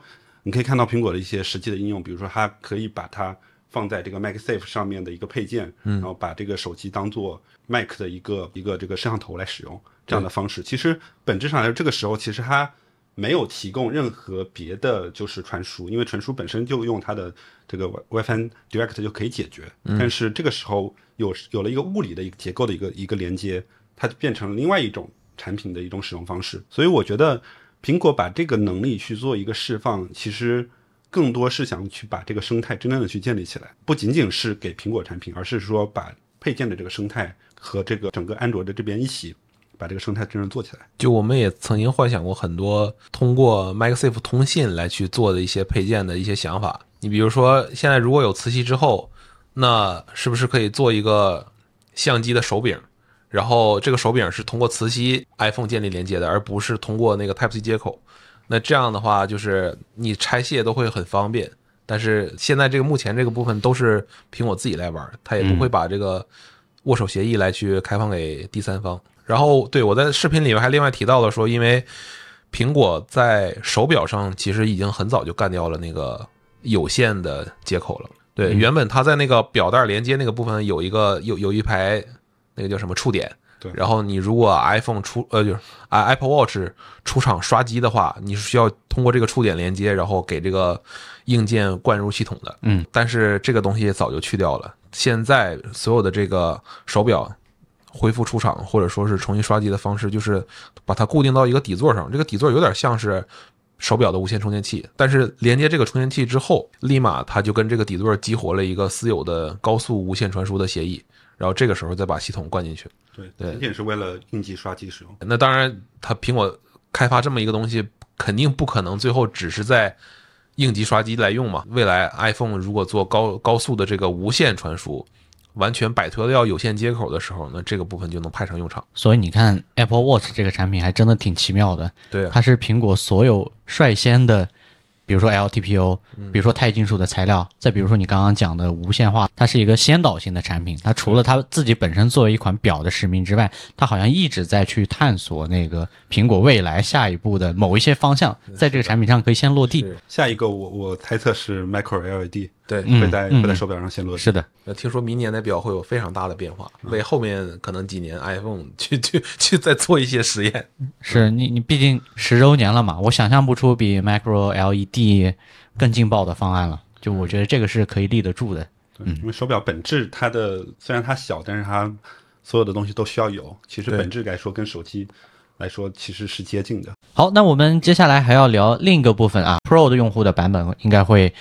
你可以看到苹果的一些实际的应用，比如说它可以把它放在这个 MacSafe 上面的一个配件，然后把这个手机当做 Mac 的一个一个这个摄像头来使用这样的方式。其实本质上来说，这个时候其实它没有提供任何别的就是传输，因为传输本身就用它的这个 WiFi Direct 就可以解决。但是这个时候有有了一个物理的一个结构的一个一个连接，它就变成了另外一种产品的一种使用方式。所以我觉得。苹果把这个能力去做一个释放，其实更多是想去把这个生态真正的去建立起来，不仅仅是给苹果产品，而是说把配件的这个生态和这个整个安卓的这边一起把这个生态真正做起来。就我们也曾经幻想过很多通过 MagSafe 通信来去做的一些配件的一些想法。你比如说，现在如果有磁吸之后，那是不是可以做一个相机的手柄？然后这个手柄是通过磁吸 iPhone 建立连接的，而不是通过那个 Type C 接口。那这样的话，就是你拆卸都会很方便。但是现在这个目前这个部分都是苹果自己来玩，它也不会把这个握手协议来去开放给第三方。然后，对我在视频里面还另外提到了说，因为苹果在手表上其实已经很早就干掉了那个有线的接口了。对，原本它在那个表带连接那个部分有一个有有一排。那个叫什么触点？对，然后你如果 iPhone 出呃就是啊 Apple Watch 出厂刷机的话，你是需要通过这个触点连接，然后给这个硬件灌入系统的。嗯，但是这个东西早就去掉了。现在所有的这个手表恢复出厂或者说是重新刷机的方式，就是把它固定到一个底座上。这个底座有点像是手表的无线充电器，但是连接这个充电器之后，立马它就跟这个底座激活了一个私有的高速无线传输的协议，然后这个时候再把系统灌进去。对，对仅仅是为了应急刷机使用。那当然，它苹果开发这么一个东西，肯定不可能最后只是在应急刷机来用嘛。未来 iPhone 如果做高高速的这个无线传输，完全摆脱掉有线接口的时候，那这个部分就能派上用场。所以你看 Apple Watch 这个产品还真的挺奇妙的，对啊，它是苹果所有率先的，比如说 LTPO，比如说钛金属的材料，再比如说你刚刚讲的无线化，它是一个先导性的产品。它除了它自己本身作为一款表的使命之外，它好像一直在去探索那个苹果未来下一步的某一些方向，在这个产品上可以先落地。下一个我我猜测是 Micro LED 对。嗯会在嗯会在手表上先落地。是的，呃听说明年的表会有非常大的变化，为后面可能几年 iPhone 去去去再做一些实验。是你你毕竟十周年了嘛，我想象不出比 Micro LED 更劲爆的方案了。就我觉得这个是可以立得住的。对，因为手表本质它的虽然它小，但是它所有的东西都需要有。其实本质来说，跟手机来说其实是接近的。好，那我们接下来还要聊另一个部分啊，Pro 的用户的版本应该会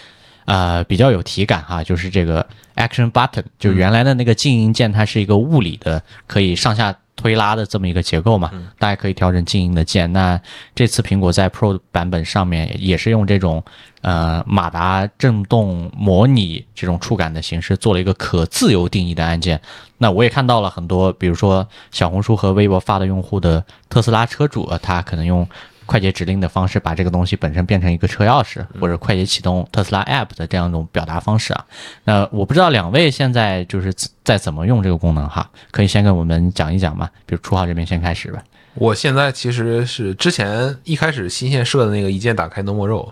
呃比较有体感哈，就是这个 Action Button，就原来的那个静音键，它是一个物理的可以上下推拉的这么一个结构嘛，大家可以调整静音的键。那这次苹果在 Pro 版本上面也是用这种呃马达震动模拟这种触感的形式，做了一个可自由定义的按键。那我也看到了很多，比如说小红书和微博发的用户的特斯拉车主，呃他可能用快捷指令的方式把这个东西本身变成一个车钥匙，或者快捷启动特斯拉 App 的这样一种表达方式啊。那我不知道两位现在就是在怎么用这个功能哈，可以先跟我们讲一讲吗？比如初号这边先开始吧。我现在其实是之前一开始新线设的那个一键打开 No More Roll，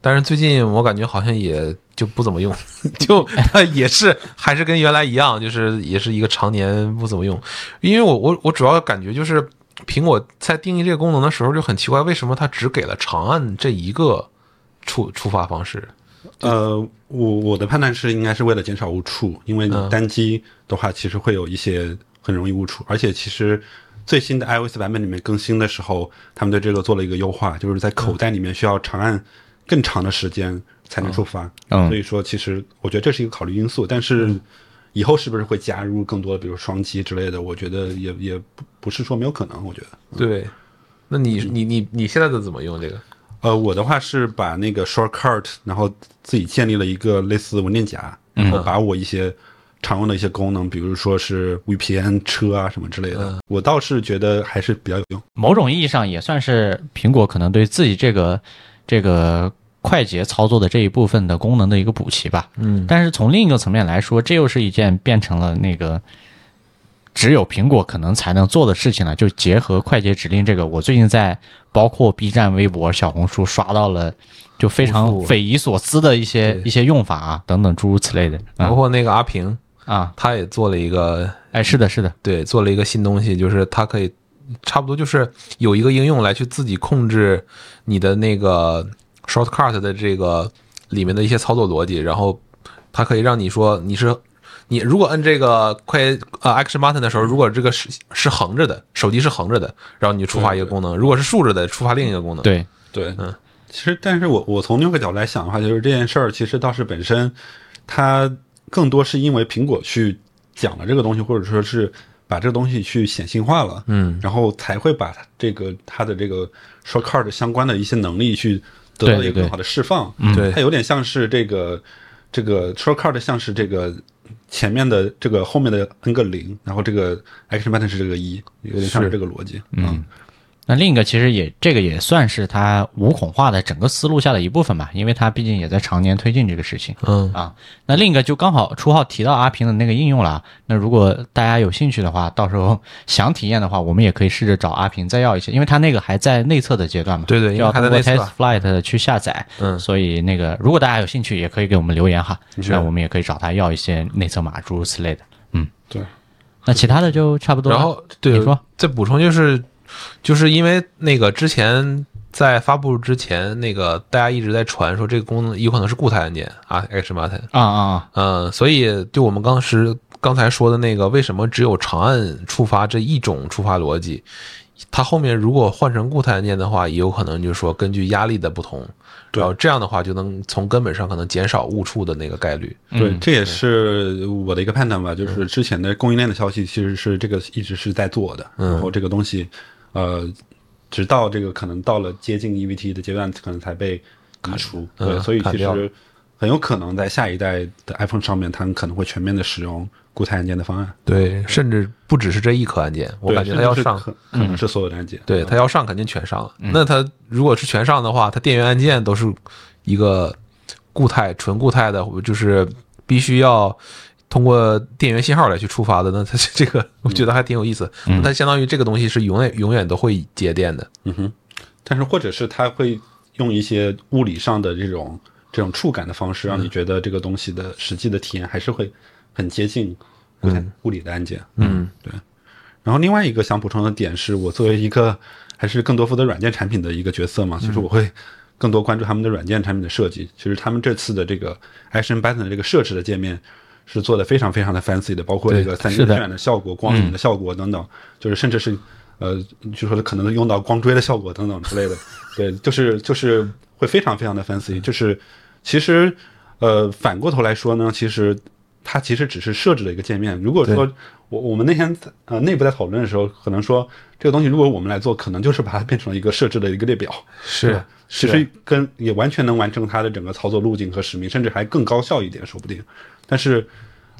但是最近我感觉好像也就不怎么用，<laughs> 就它 <laughs> 也是还是跟原来一样，就是也是一个常年不怎么用。因为我我我主要感觉就是苹果在定义这个功能的时候就很奇怪，为什么它只给了长按这一个触触发方式？呃，我我的判断是应该是为了减少误触，因为你嗯单击的话，其实会有一些很容易误触，而且其实最新的 iOS 版本里面更新的时候，他们对这个做了一个优化，就是在口袋里面需要长按更长的时间才能触发。嗯所以说，其实我觉得这是一个考虑因素，但是以后是不是会加入更多的，比如双击之类的，我觉得也也不不是说没有可能，我觉得。对，那你你你你现在都怎么用这个？呃，我的话是把那个 shortcut，然后自己建立了一个类似文件夹，然后把我一些常用的一些功能，比如说是 VPN 车啊什么之类的，我倒是觉得还是比较有用。某种意义上也算是苹果可能对自己这个这个快捷操作的这一部分的功能的一个补齐吧。嗯，但是从另一个层面来说，这又是一件变成了那个只有苹果可能才能做的事情了。就结合快捷指令这个，我最近在包括 B 站、微博、小红书刷到了。就非常匪夷所思的一些一些用法啊，等等诸如此类的啊包括那个阿平，啊，他也做了一个哎，是的，是的，对，做了一个新东西，就是它可以差不多就是有一个应用来去自己控制你的那个 shortcut 的这个里面的一些操作逻辑，然后它可以让你说你是你如果摁这个快呃 action button 的时候，如果这个是是横着的，手机是横着的，然后你触发一个功能；如果是竖着的，触发另一个功能。对，对，嗯，其实，但是我我从另一个角度来想的话，就是这件事儿其实倒是本身，它更多是因为苹果去讲了这个东西，或者说是把这个东西去显性化了，嗯，然后才会把它这个它的这个 shortcut 相关的一些能力去得到一个更好的释放。对。它有点像是这个这个 shortcut 像是这个前面的这个后面的 n 个零，然后这个 action button 是这个一，有点像是是。这个逻辑。嗯，那另一个其实也这个也算是它无孔化的整个思路下的一部分吧，因为它毕竟也在常年推进这个事情。嗯啊，那另一个就刚好初号提到阿平的那个应用了啊。那如果大家有兴趣的话，到时候想体验的话，我们也可以试着找阿平再要一些，因为他那个还在内测的阶段嘛。对对要通过 Test Flight 去下载。嗯所以那个如果大家有兴趣，也可以给我们留言哈，那我们也可以找他要一些内测码诸如此类的。嗯，对。那其他的就差不多了。然后对，你说再补充就是，就是因为那个之前在发布之前，那个大家一直在传说这个功能有可能是固态按键啊，Action Button，啊啊啊，嗯，所以就我们当时刚才说的那个为什么只有长按触发这一种触发逻辑，它后面如果换成固态按键的话，也有可能就是说根据压力的不同，对然后这样的话就能从根本上可能减少误触的那个概率。对，嗯这也是我的一个判断吧，就是之前的供应链的消息其实是这个一直是在做的，嗯。然后这个东西，呃，直到这个可能到了接近 EVT 的阶段，可能才被移除。嗯对，所以其实很有可能在下一代的 iPhone 上面，他们可能会全面的使用固态按键的方案。对，甚至不只是这一颗按键，我感觉它要上，可能是所有的按键。对，它要上肯定全上了。那它如果是全上的话，它电源按键都是一个固态、纯固态的，就是必须要通过电源信号来去触发的。那它 <laughs> 这个我觉得还挺有意思。那它相当于这个东西是永远永远都会接电的。嗯哼，但是或者是它会用一些物理上的这种这种触感的方式，让你觉得这个东西的实际的体验还是会很接近物态物理的按键。嗯，对。然后另外一个想补充的点是，我作为一个还是更多负责软件产品的一个角色嘛，其实我会更多关注他们的软件产品的设计。其实他们这次的这个 Action Button 的这个设置的界面是做的非常非常的 fancy 的，包括这个三 D 渲染的效果、光影的效果等等，就是甚至是呃，就说可能用到光追的效果等等之类的。对，就是就是会非常非常的 fancy。就是其实呃，反过头来说呢，其实它其实只是设置了一个界面。如果说我我们那天呃内部在讨论的时候，可能说这个东西如果我们来做，可能就是把它变成了一个设置的一个列表，是其实跟也完全能完成它的整个操作路径和使命，甚至还更高效一点，说不定。但是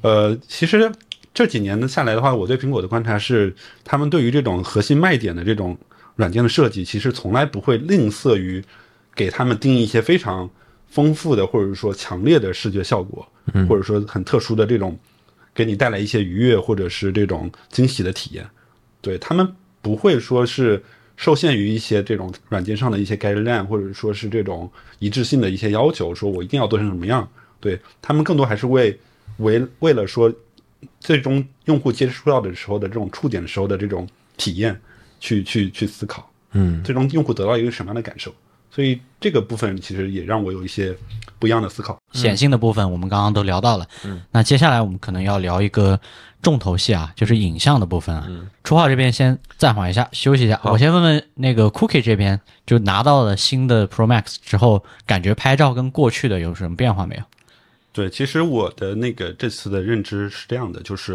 呃，其实这几年下来的话，我对苹果的观察是，他们对于这种核心卖点的这种软件的设计，其实从来不会吝啬于给他们定义一些非常丰富的或者说强烈的视觉效果，或者说很特殊的这种给你带来一些愉悦或者是这种惊喜的体验。对他们不会说是受限于一些这种软件上的一些 guideline，或者说是这种一致性的一些要求，说我一定要做成什么样。对他们更多还是为为为了说最终用户接触到的时候的这种触点的时候的这种体验去去去思考，嗯，最终用户得到一个什么样的感受。所以这个部分其实也让我有一些不一样的思考。显性的部分我们刚刚都聊到了，嗯，那接下来我们可能要聊一个重头戏啊，就是影像的部分啊。嗯，初号这边先暂缓一下，休息一下。我先问问那个 Cookie 这边，就拿到了新的 Pro Max 之后，感觉拍照跟过去的有什么变化没有？对，其实我的那个这次的认知是这样的，就是，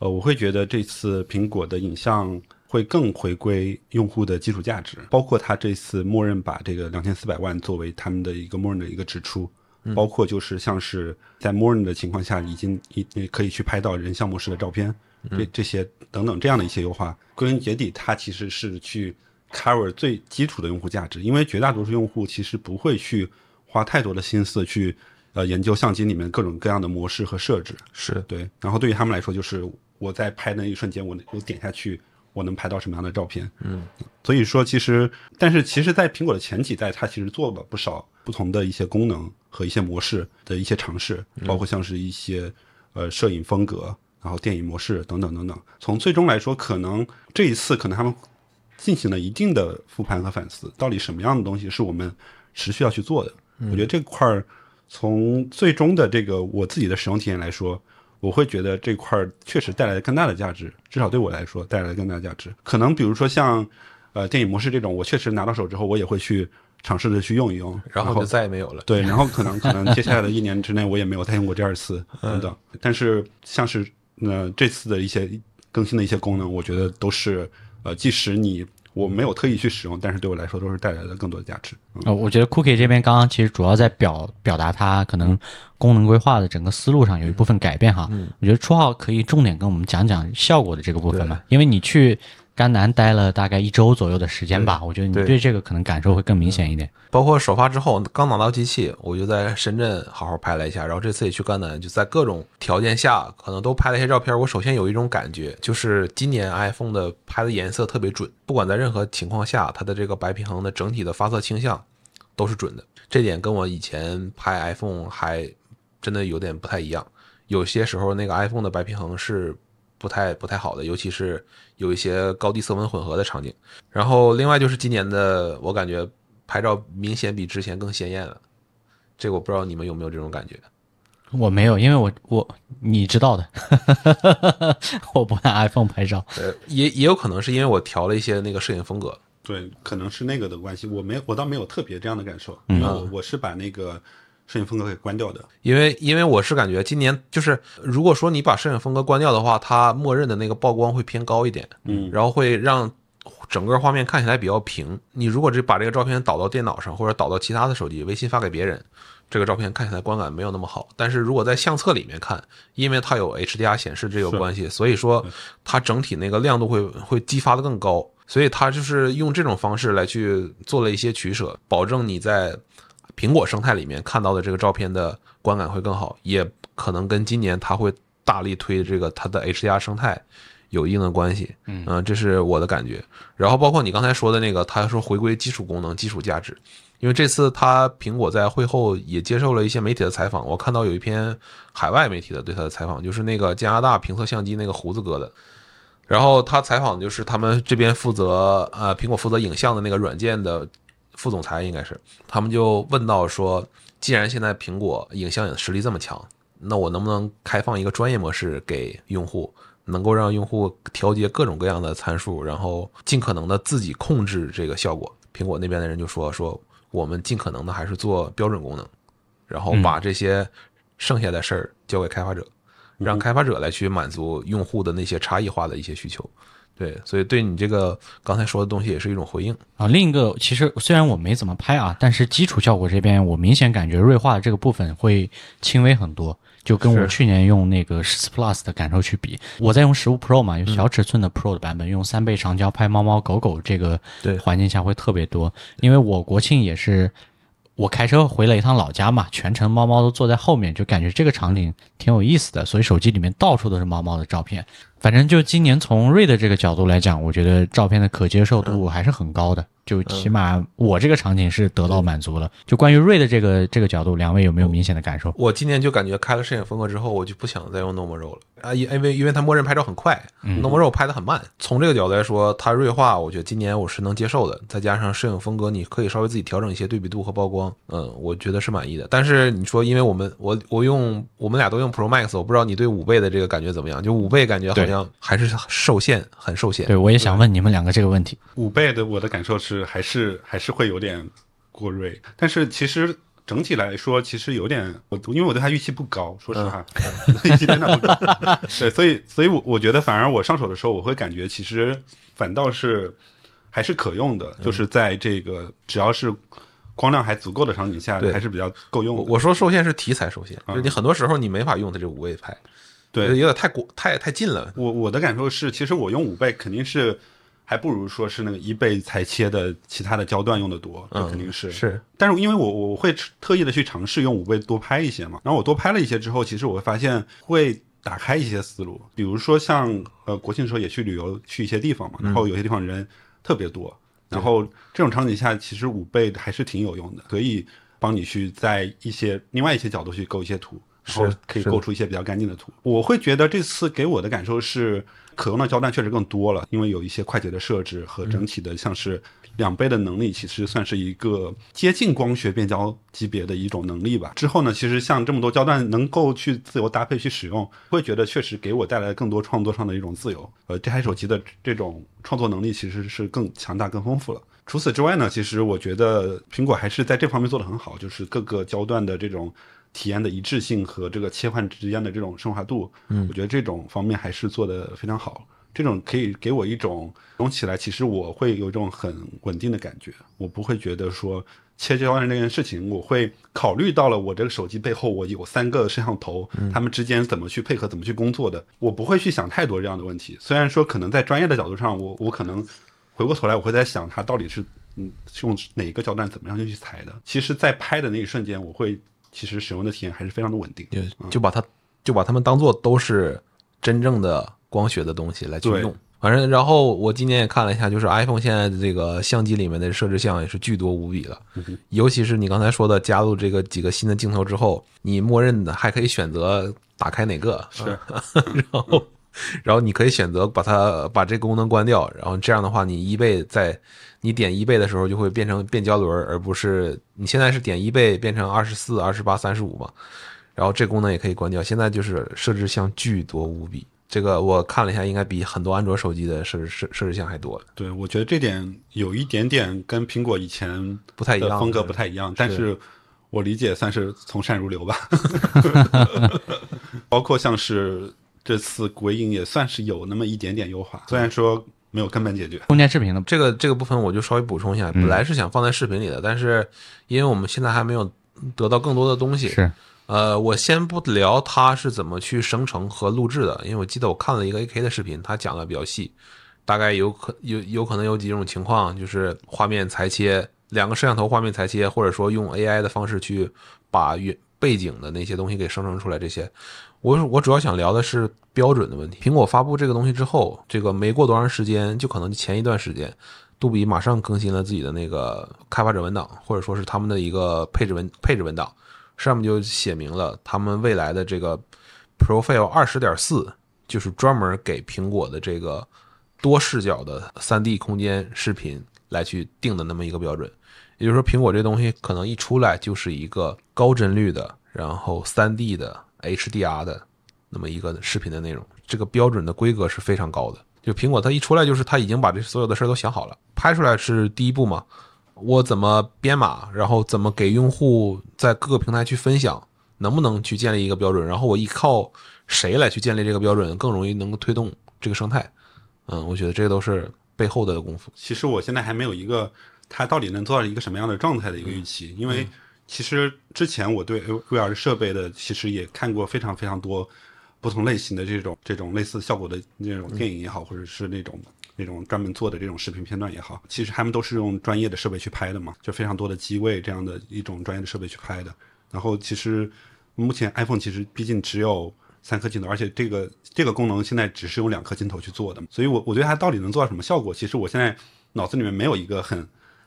呃，我会觉得这次苹果的影像会更回归用户的基础价值，包括它这次默认把这个两千四百万作为他们的一个默认的一个支出，包括就是像是在默认的情况下已经已可以去拍到人像模式的照片，这。这些等等这样的一些优化，归根结底它其实是去 cover 最基础的用户价值，因为绝大多数用户其实不会去花太多的心思去呃研究相机里面各种各样的模式和设置，是对。然后对于他们来说，就是我在拍的那一瞬间，我我点下去，我能拍到什么样的照片？嗯，所以说其实，但是其实，在苹果的前几代，它其实做了不少不同的一些功能和一些模式的一些尝试，包括像是一些呃摄影风格，然后电影模式等等等等。从最终来说，可能这一次可能他们进行了一定的复盘和反思，到底什么样的东西是我们持续要去做的？我觉得这块儿从最终的这个我自己的使用体验来说，我会觉得这块儿确实带来了更大的价值，至少对我来说带来了更大的价值。可能比如说像呃电影模式这种，我确实拿到手之后，我也会去尝试着去用一用，然然后就再也没有了。对，然后可能可能接下来的一年之内，我也没有再用过第二次等等。<laughs> 但是像是呃这次的一些更新的一些功能，我觉得都是呃，即使你我没有特意去使用，但是对我来说都是带来了更多的价值。嗯呃，我觉得 Cookie 这边刚刚其实主要在表表达它可能功能规划的整个思路上有一部分改变哈。我觉得初号可以重点跟我们讲讲效果的这个部分嘛，因为你去甘南待了大概一周左右的时间吧，我觉得你对对这个可能感受会更明显一点。包括首发之后刚拿到机器，我就在深圳好好拍了一下，然后这次也去甘南，就在各种条件下可能都拍了一些照片。我首先有一种感觉，就是今年 iPhone 的拍的颜色特别准，不管在任何情况下，它的这个白平衡的整体的发色倾向都是准的。这点跟我以前拍 iPhone 还真的有点不太一样。有些时候那个 iPhone 的白平衡是不太不太好的，尤其是有一些高低色温混合的场景。然后另外就是今年的，我感觉拍照明显比之前更鲜艳了，这个我不知道你们有没有这种感觉。我没有，因为我我你知道的，<laughs> 我不拿 iPhone 拍照。呃，也也有可能是因为我调了一些那个摄影风格。对，可能是那个的关系，我没有，我倒没有特别这样的感受，因为我我是把那个摄影风格给关掉的。因为因为我是感觉今年就是，如果说你把摄影风格关掉的话，它默认的那个曝光会偏高一点，嗯然后会让整个画面看起来比较平。你如果这把这个照片导到电脑上，或者导到其他的手机，微信发给别人，这个照片看起来观感没有那么好。但是如果在相册里面看，因为它有 HDR 显示这个关系，所以说它整体那个亮度会会激发的更高。所以它就是用这种方式来去做了一些取舍，保证你在苹果生态里面看到的这个照片的观感会更好，也可能跟今年它会大力推这个它的 HDR 生态有一定的关系。嗯、这是我的感觉。然后包括你刚才说的那个，他说回归基础功能、基础价值，因为这次他苹果在会后也接受了一些媒体的采访，我看到有一篇海外媒体的对他的采访，就是那个加拿大评测相机那个胡子哥的。然后他采访就是他们这边负责呃苹果负责影像的那个软件的副总裁应该是，他们就问到说，既然现在苹果影像实力这么强，那我能不能开放一个专业模式给用户，能够让用户调节各种各样的参数，然后尽可能的自己控制这个效果？苹果那边的人就说说，我们尽可能的还是做标准功能，然后把这些剩下的事儿交给开发者。让开发者来去满足用户的那些差异化的一些需求。对，所以对你这个刚才说的东西也是一种回应。啊，另一个其实虽然我没怎么拍啊，但是基础效果这边我明显感觉锐化的这个部分会轻微很多，就跟我是去年用那个十四 Plus 的感受去比。我在用十五 Pro 嘛，有小尺寸的 Pro 的版本，用三倍长焦拍猫猫狗狗这个对环境下会特别多，因为我国庆也是。我开车回了一趟老家嘛，全程猫猫都坐在后面，就感觉这个场景挺有意思的，所以手机里面到处都是猫猫的照片。反正就今年从瑞的这个角度来讲，我觉得照片的可接受度还是很高的，就起码我这个场景是得到满足了。就关于瑞的这个这个角度，两位有没有明显的感受？我今年就感觉开了摄影风格之后，我就不想再用 Normal RAW 了啊，因因为因为它默认拍照很快、n o r m a l RAW 拍的很慢。从这个角度来说，它锐化，我觉得今年我是能接受的。再加上摄影风格，你可以稍微自己调整一些对比度和曝光，嗯，我觉得是满意的。但是你说，因为我们我我用我们俩都用 Pro Max，我不知道你对五倍的这个感觉怎么样？就五倍感觉好像还是受限，很受限。对，我也想问你们两个这个问题。五倍的我的感受是还是还是会有点过锐，但是其实整体来说，其实有点我因为我对它预期不高，说实话，<laughs> 预期真的不高。对，所以所以我我觉得反而我上手的时候，我会感觉其实反倒是还是可用的，就是在这个只要是光亮还足够的场景下，还是比较够用的。我我说受限是题材受限，就是你很多时候你没法用它这五倍拍，对有点太过太太近了。我我的感受是，其实我用五倍肯定是还不如说是那个一倍裁切的其他的焦段用的多，这肯定是、是。但是因为我我会特意的去尝试用五倍多拍一些嘛，然后我多拍了一些之后，其实我会发现会打开一些思路，比如说像呃国庆的时候也去旅游去一些地方嘛，然后有些地方人特别多，然后这种场景下其实五倍还是挺有用的，可以帮你去在一些另外一些角度去构一些图。然后可以构出一些比较干净的图。我会觉得这次给我的感受是，可用的焦段确实更多了，因为有一些快捷的设置和整体的像是两倍的能力，其实算是一个接近光学变焦级别的一种能力吧。之后呢，其实像这么多焦段能够去自由搭配去使用，会觉得确实给我带来更多创作上的一种自由。呃，这台手机的这种创作能力其实是更强大、更丰富了。除此之外呢，其实我觉得苹果还是在这方面做得很好，就是各个焦段的这种体验的一致性和这个切换之间的这种顺滑度，嗯，我觉得这种方面还是做得非常好。这种可以给我一种用起来，其实我会有一种很稳定的感觉，我不会觉得说切焦段这件事情，我会考虑到了我这个手机背后我有三个摄像头，他们之间怎么去配合，怎么去工作的，我不会去想太多这样的问题。虽然说可能在专业的角度上，我我可能回过头来，我会在想它到底是嗯用哪个焦段怎么样去裁的。其实，在拍的那一瞬间，我会其实使用的体验还是非常的稳定。就就把它就把它们当做都是真正的光学的东西来去用。反正，然后我今年也看了一下，就是 iPhone 现在的这个相机里面的设置项也是巨多无比了。尤其是你刚才说的加入这个几个新的镜头之后，你默认的还可以选择打开哪个，是 <laughs> 然后然后你可以选择把它把这个功能关掉，然后这样的话，你一倍在你点一倍的时候就会变成变焦轮，而不是你现在是点一倍变成二十四、二十八、三十五嘛。然后这功能也可以关掉。现在就是设置项巨多无比，这个我看了一下，应该比很多安卓手机的设置设设置项还多。对，我觉得这点有一点点跟苹果以前不太一样的风格不太一样，但是我理解算是从善如流吧。<laughs> 包括像是这次鬼影也算是有那么一点点优化，虽然说没有根本解决。空间视频的这个这个部分我就稍微补充一下，本来是想放在视频里的，但是因为我们现在还没有得到更多的东西，是呃，我先不聊它是怎么去生成和录制的，因为我记得我看了一个 AK 的视频，他讲的比较细，大概有可有有可能有几种情况，就是画面裁切，两个摄像头画面裁切，或者说用 AI 的方式去把原背景的那些东西给生成出来。这些，我我主要想聊的是标准的问题。苹果发布这个东西之后，这个没过多长时间，就可能前一段时间，杜比马上更新了自己的那个开发者文档，或者说是他们的一个配置文配置文档。上面就写明了他们未来的这个 Profile 二十点四，就是专门给苹果的这个多视角的三 D 空间视频来去定的那么一个标准。也就是说，苹果这东西可能一出来就是一个高帧率的，然后三 D 的 HDR 的那么一个视频的内容，这个标准的规格是非常高的。就苹果它一出来就是它已经把这所有的事儿都想好了，拍出来是第一步嘛，我怎么编码，然后怎么给用户在各个平台去分享，能不能去建立一个标准，然后我依靠谁来去建立这个标准，更容易能够推动这个生态。嗯，我觉得这都是背后的功夫。其实我现在还没有一个它到底能做到一个什么样的状态的一个预期，因为其实之前我对 VR 设备的其实也看过非常非常多不同类型的这种这种类似效果的那种电影也好，或者是那种那种专门做的这种视频片段也好，其实他们都是用专业的设备去拍的嘛，就非常多的机位这样的一种专业的设备去拍的。然后其实目前 iPhone 其实毕竟只有三颗镜头，而且这个这个功能现在只是用两颗镜头去做的，所以我我觉得它到底能做到什么效果，其实我现在脑子里面没有一个很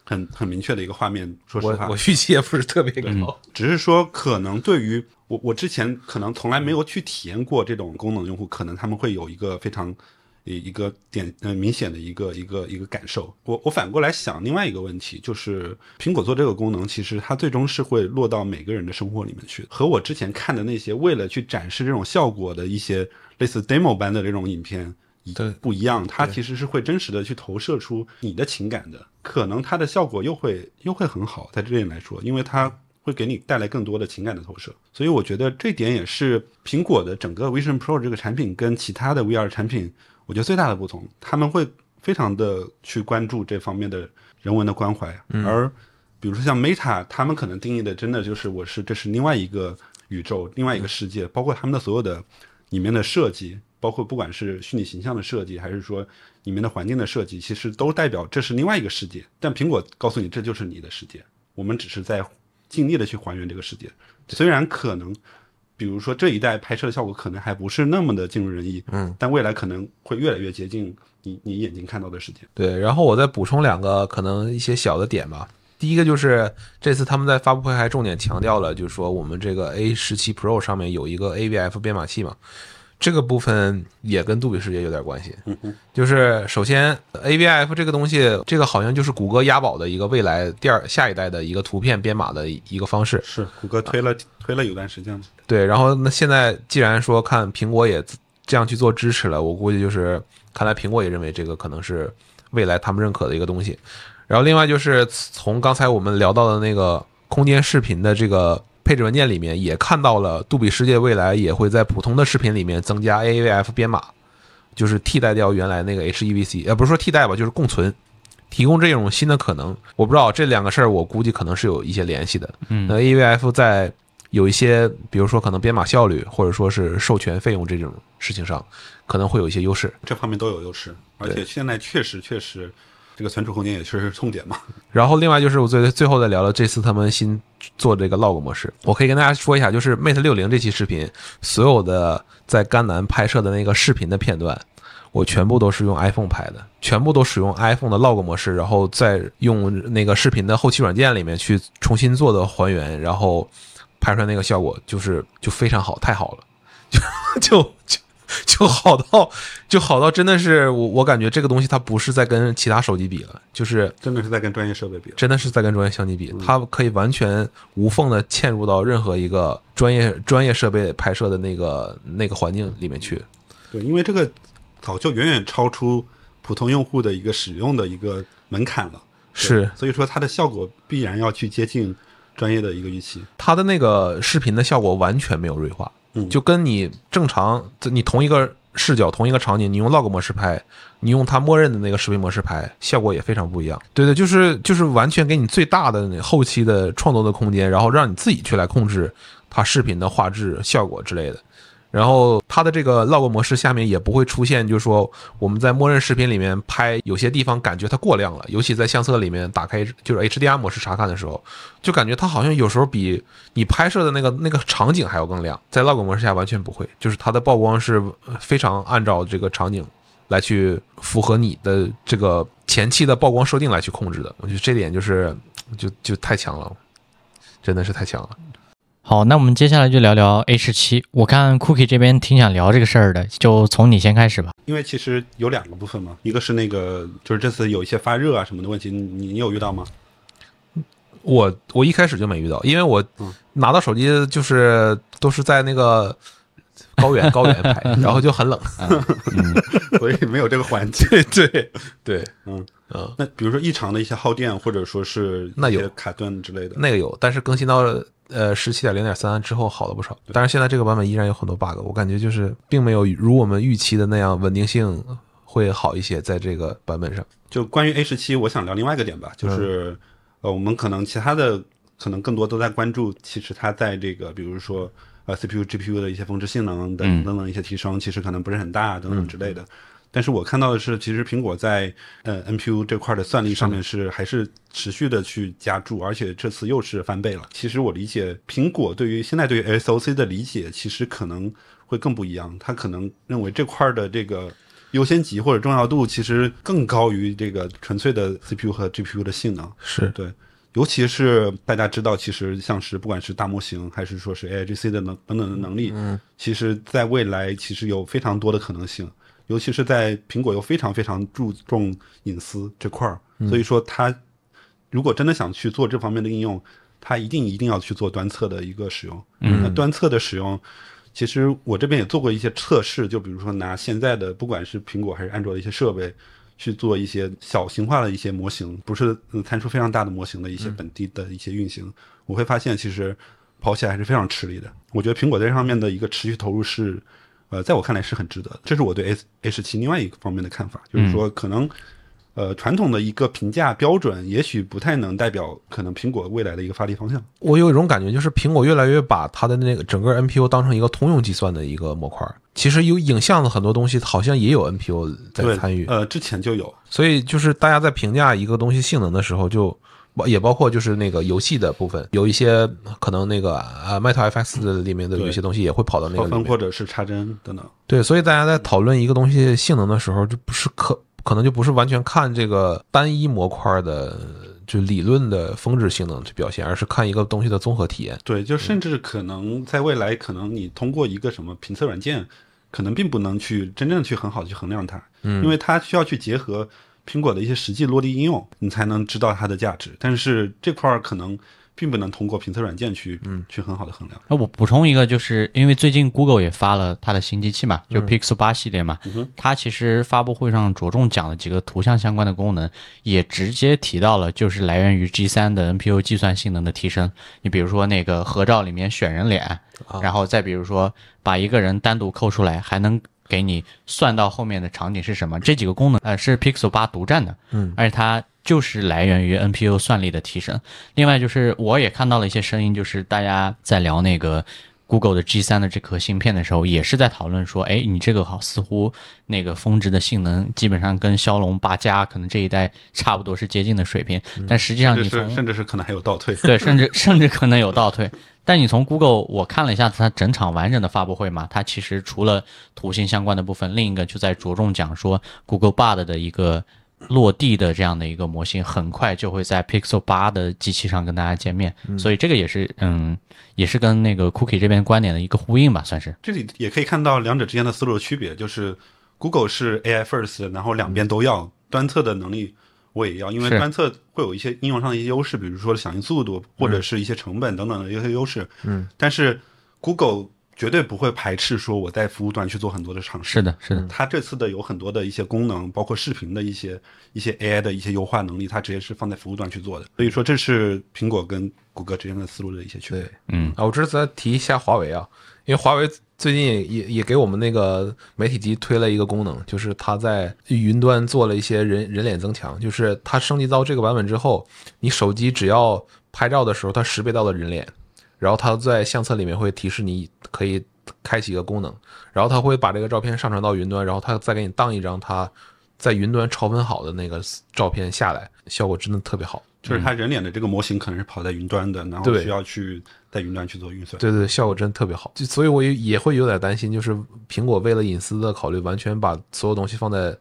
很很明确的一个画面。说实话，我我预期也不是特别高。只是说可能对于我我之前可能从来没有去体验过这种功能的用户，可能他们会有一个非常一一个点呃明显的一个一个一个感受。我我反过来想另外一个问题，就是苹果做这个功能，其实它最终是会落到每个人的生活里面去。和我之前看的那些为了去展示这种效果的一些类似 demo 般的这种影片。对不一样，它其实是会真实的去投射出你的情感的，可能它的效果又会又会很好，在这点来说，因为它会给你带来更多的情感的投射，所以我觉得这点也是苹果的整个 Vision Pro 这个产品跟其他的 VR 产品，我觉得最大的不同，他们会非常的去关注这方面的人文的关怀，而比如说像 Meta，他们可能定义的真的就是我是这是另外一个宇宙，另外一个世界，包括他们的所有的里面的设计。包括不管是虚拟形象的设计，还是说里面的环境的设计，其实都代表这是另外一个世界。但苹果告诉你，这就是你的世界，我们只是在尽力的去还原这个世界。虽然可能，比如说这一代拍摄的效果可能还不是那么的尽如人意，嗯，但未来可能会越来越接近你你眼睛看到的世界。对，然后我再补充两个可能一些小的点吧。第一个就是这次他们在发布会还重点强调了，就是说我们这个 A 十七 Pro 上面有一个 AVF 编码器嘛。这个部分也跟杜比世界有点关系，就是首先 AVF 这个东西，这个好像就是谷歌押宝的一个未来第二下一代的一个图片编码的一个方式。是谷歌推了推了有段时间了。对，然后那现在既然说看苹果也这样去做支持了，我估计就是看来苹果也认为这个可能是未来他们认可的一个东西。然后另外就是从刚才我们聊到的那个空间视频的这个。配置文件里面也看到了，杜比世界未来也会在普通的视频里面增加 AAVF 编码，就是替代掉原来那个 HEVC，呃，不是说替代吧，就是共存，提供这种新的可能。我不知道这两个事儿，我估计可能是有一些联系的。嗯，那 AAVF 在有一些，比如说可能编码效率，或者说是授权费用这种事情上，可能会有一些优势。这方面都有优势，而且现在确实确实。这个存储空间也确实是痛点嘛。<laughs> 然后另外就是我最最后再聊聊这次他们新做这个 log 模式，我可以跟大家说一下，就是 Mate 六零这期视频，所有的在甘南拍摄的那个视频的片段，我全部都是用 iPhone 拍的，全部都使用 iPhone 的 log 模式，然后再用那个视频的后期软件里面去重新做的还原，然后拍出来那个效果就是就非常好，太好了，<laughs> 就就就 <laughs> 就好到就好到真的是我我感觉这个东西它不是在跟其他手机比了，就是真的是在跟专业设备比了。真的是在跟专业相机比，它可以完全无缝的嵌入到任何一个专业专业设备拍摄的那个那个环境里面去。对，因为这个早就远远超出普通用户的一个使用的一个门槛了，是所以说它的效果必然要去接近专业的一个预期。它的那个视频的效果完全没有锐化，嗯就跟你正常你同一个视角、同一个场景，你用 log 模式拍，你用它默认的那个视频模式拍，效果也非常不一样。对对，就是就是完全给你最大的那后期的创作的空间，然后让你自己去来控制它视频的画质、效果之类的。然后它的这个 log 模式下面也不会出现，就是说我们在默认视频里面拍有些地方感觉它过亮了，尤其在相册里面打开就是 HDR 模式查看的时候，就感觉它好像有时候比你拍摄的那个那个场景还要更亮。在 log 模式下完全不会，就是它的曝光是非常按照这个场景来去符合你的这个前期的曝光设定来去控制的。我觉得这点就是就就太强了，真的是太强了。好，那我们接下来就聊聊 A 十七。我看 Cookie 这边挺想聊这个事儿的，就从你先开始吧。因为其实有两个部分嘛，一个是那个就是这次有一些发热啊什么的问题，你你有遇到吗？我我一开始就没遇到，因为我嗯拿到手机就是都是在那个高原 <laughs> 高原拍，然后就很冷。<laughs> 所以没有这个环境。对对对，嗯嗯，那比如说异常的一些耗电，或者说是那有卡顿之类的，那个有，但是更新到呃十七点零点三之后好了不少。但是现在这个版本依然有很多 bug，我感觉就是并没有如我们预期的那样稳定性会好一些，在这个版本上。就关于 A 十七，我想聊另外一个点吧，就是、呃，我们可能其他的可能更多都在关注，其实它在这个比如说呃 CPU、GPU 的一些峰值性能等等等一些提升，其实可能不是很大等等之类的。但是我看到的是，其实苹果在呃 NPU 这块的算力上面是还是持续的去加注，而且这次又是翻倍了。其实我理解苹果对于现在对于 SOC 的理解，其实可能会更不一样。他可能认为这块的这个优先级或者重要度其实更高于这个纯粹的 CPU 和 GPU 的性能。是对，尤其是大家知道，其实像是不管是大模型还是说是 AIGC 的能等等的能力，嗯，其实在未来其实有非常多的可能性，尤其是在苹果又非常非常注重隐私这块儿，所以说它如果真的想去做这方面的应用，它一定一定要去做端侧的一个使用。嗯，那端侧的使用。其实我这边也做过一些测试，就比如说拿现在的不管是苹果还是安卓的一些设备，去做一些小型化的一些模型，不是嗯参数非常大的模型的一些本地的一些运行，我会发现其实跑起来还是非常吃力的。我觉得苹果在这上面的一个持续投入是，呃，在我看来是很值得的。这是我对 A 十七另外一个方面的看法，就是说可能。呃，传统的一个评价标准，也许不太能代表可能苹果未来的一个发力方向。我有一种感觉，就是苹果越来越把它的那个整个 NPU 当成一个通用计算的一个模块。其实有影像的很多东西，好像也有 NPU 在，参与。呃，之前就有，所以就是大家在评价一个东西性能的时候就，也包括就是那个游戏的部分，有一些可能那个呃 MetaFX 里面的有些东西也会跑到那个分里面。或者是插针等等。对，所以大家在讨论一个东西性能的时候，就不是可可能就不是完全看这个单一模块的就理论的峰值性能去表现，而是看一个东西的综合体验。对，就甚至可能在未来，可能你通过一个什么评测软件，可能并不能去真正去很好的去衡量它，嗯，因为它需要去结合苹果的一些实际落地应用，你才能知道它的价值。但是这块儿可能并不能通过评测软件去，嗯，去很好的衡量。那我补充一个，就是因为最近 Google 也发了它的新机器嘛，就 Pixel 八系列嘛，它其实发布会上着重讲了几个图像相关的功能，也直接提到了就是来源于 G 3的 NPU 计算性能的提升。你比如说那个合照里面选人脸，然后再比如说把一个人单独抠出来，还能给你算到后面的场景是什么，这几个功能呃是 Pixel 八独占的，嗯，而且它就是来源于 NPU 算力的提升。另外就是我也看到了一些声音，就是大家在聊那个 Google 的 G 三的这颗芯片的时候，也是在讨论说，哎，你这个好似乎那个峰值的性能基本上跟骁龙八加可能这一代差不多是接近的水平，但实际上你从甚至是可能还有倒退。对，甚至甚至可能有倒退。但你从 Google 我看了一下它整场完整的发布会嘛，它其实除了图形相关的部分，另一个就在着重讲说 Google Bard 的一个落地的这样的一个模型，很快就会在 Pixel 八的机器上跟大家见面。所以这个也是嗯，也是跟那个 Cookie 这边观点的一个呼应吧，算是。这里也可以看到两者之间的思路的区别，就是 Google 是 AI first，然后两边都要，端测的能力我也要，因为是端测会有一些应用上的一些优势，比如说响应速度或者是一些成本等等的一些优势。嗯，但是 Google 绝对不会排斥说我在服务端去做很多的尝试。是的，是的，它这次的有很多的一些功能，包括视频的一些一些 AI 的一些优化能力，它直接是放在服务端去做的。所以说，这是苹果跟谷歌之间的思路的一些区别。对，嗯啊，我这次再提一下华为啊，因为华为最近也也也给我们那个媒体机推了一个功能，就是它在云端做了一些人人脸增强，就是它升级到这个版本之后，你手机只要拍照的时候，它识别到了人脸，然后它在相册里面会提示你可以开启一个功能，然后它会把这个照片上传到云端，然后它再给你当一张它在云端超分好的那个照片下来，效果真的特别好。就是它人脸的这个模型可能是跑在云端的，然后需要去在云端去做运算。对对，效果真的特别好。就所以我也也会有点担心，就是苹果为了隐私的考虑，完全把所有东西放在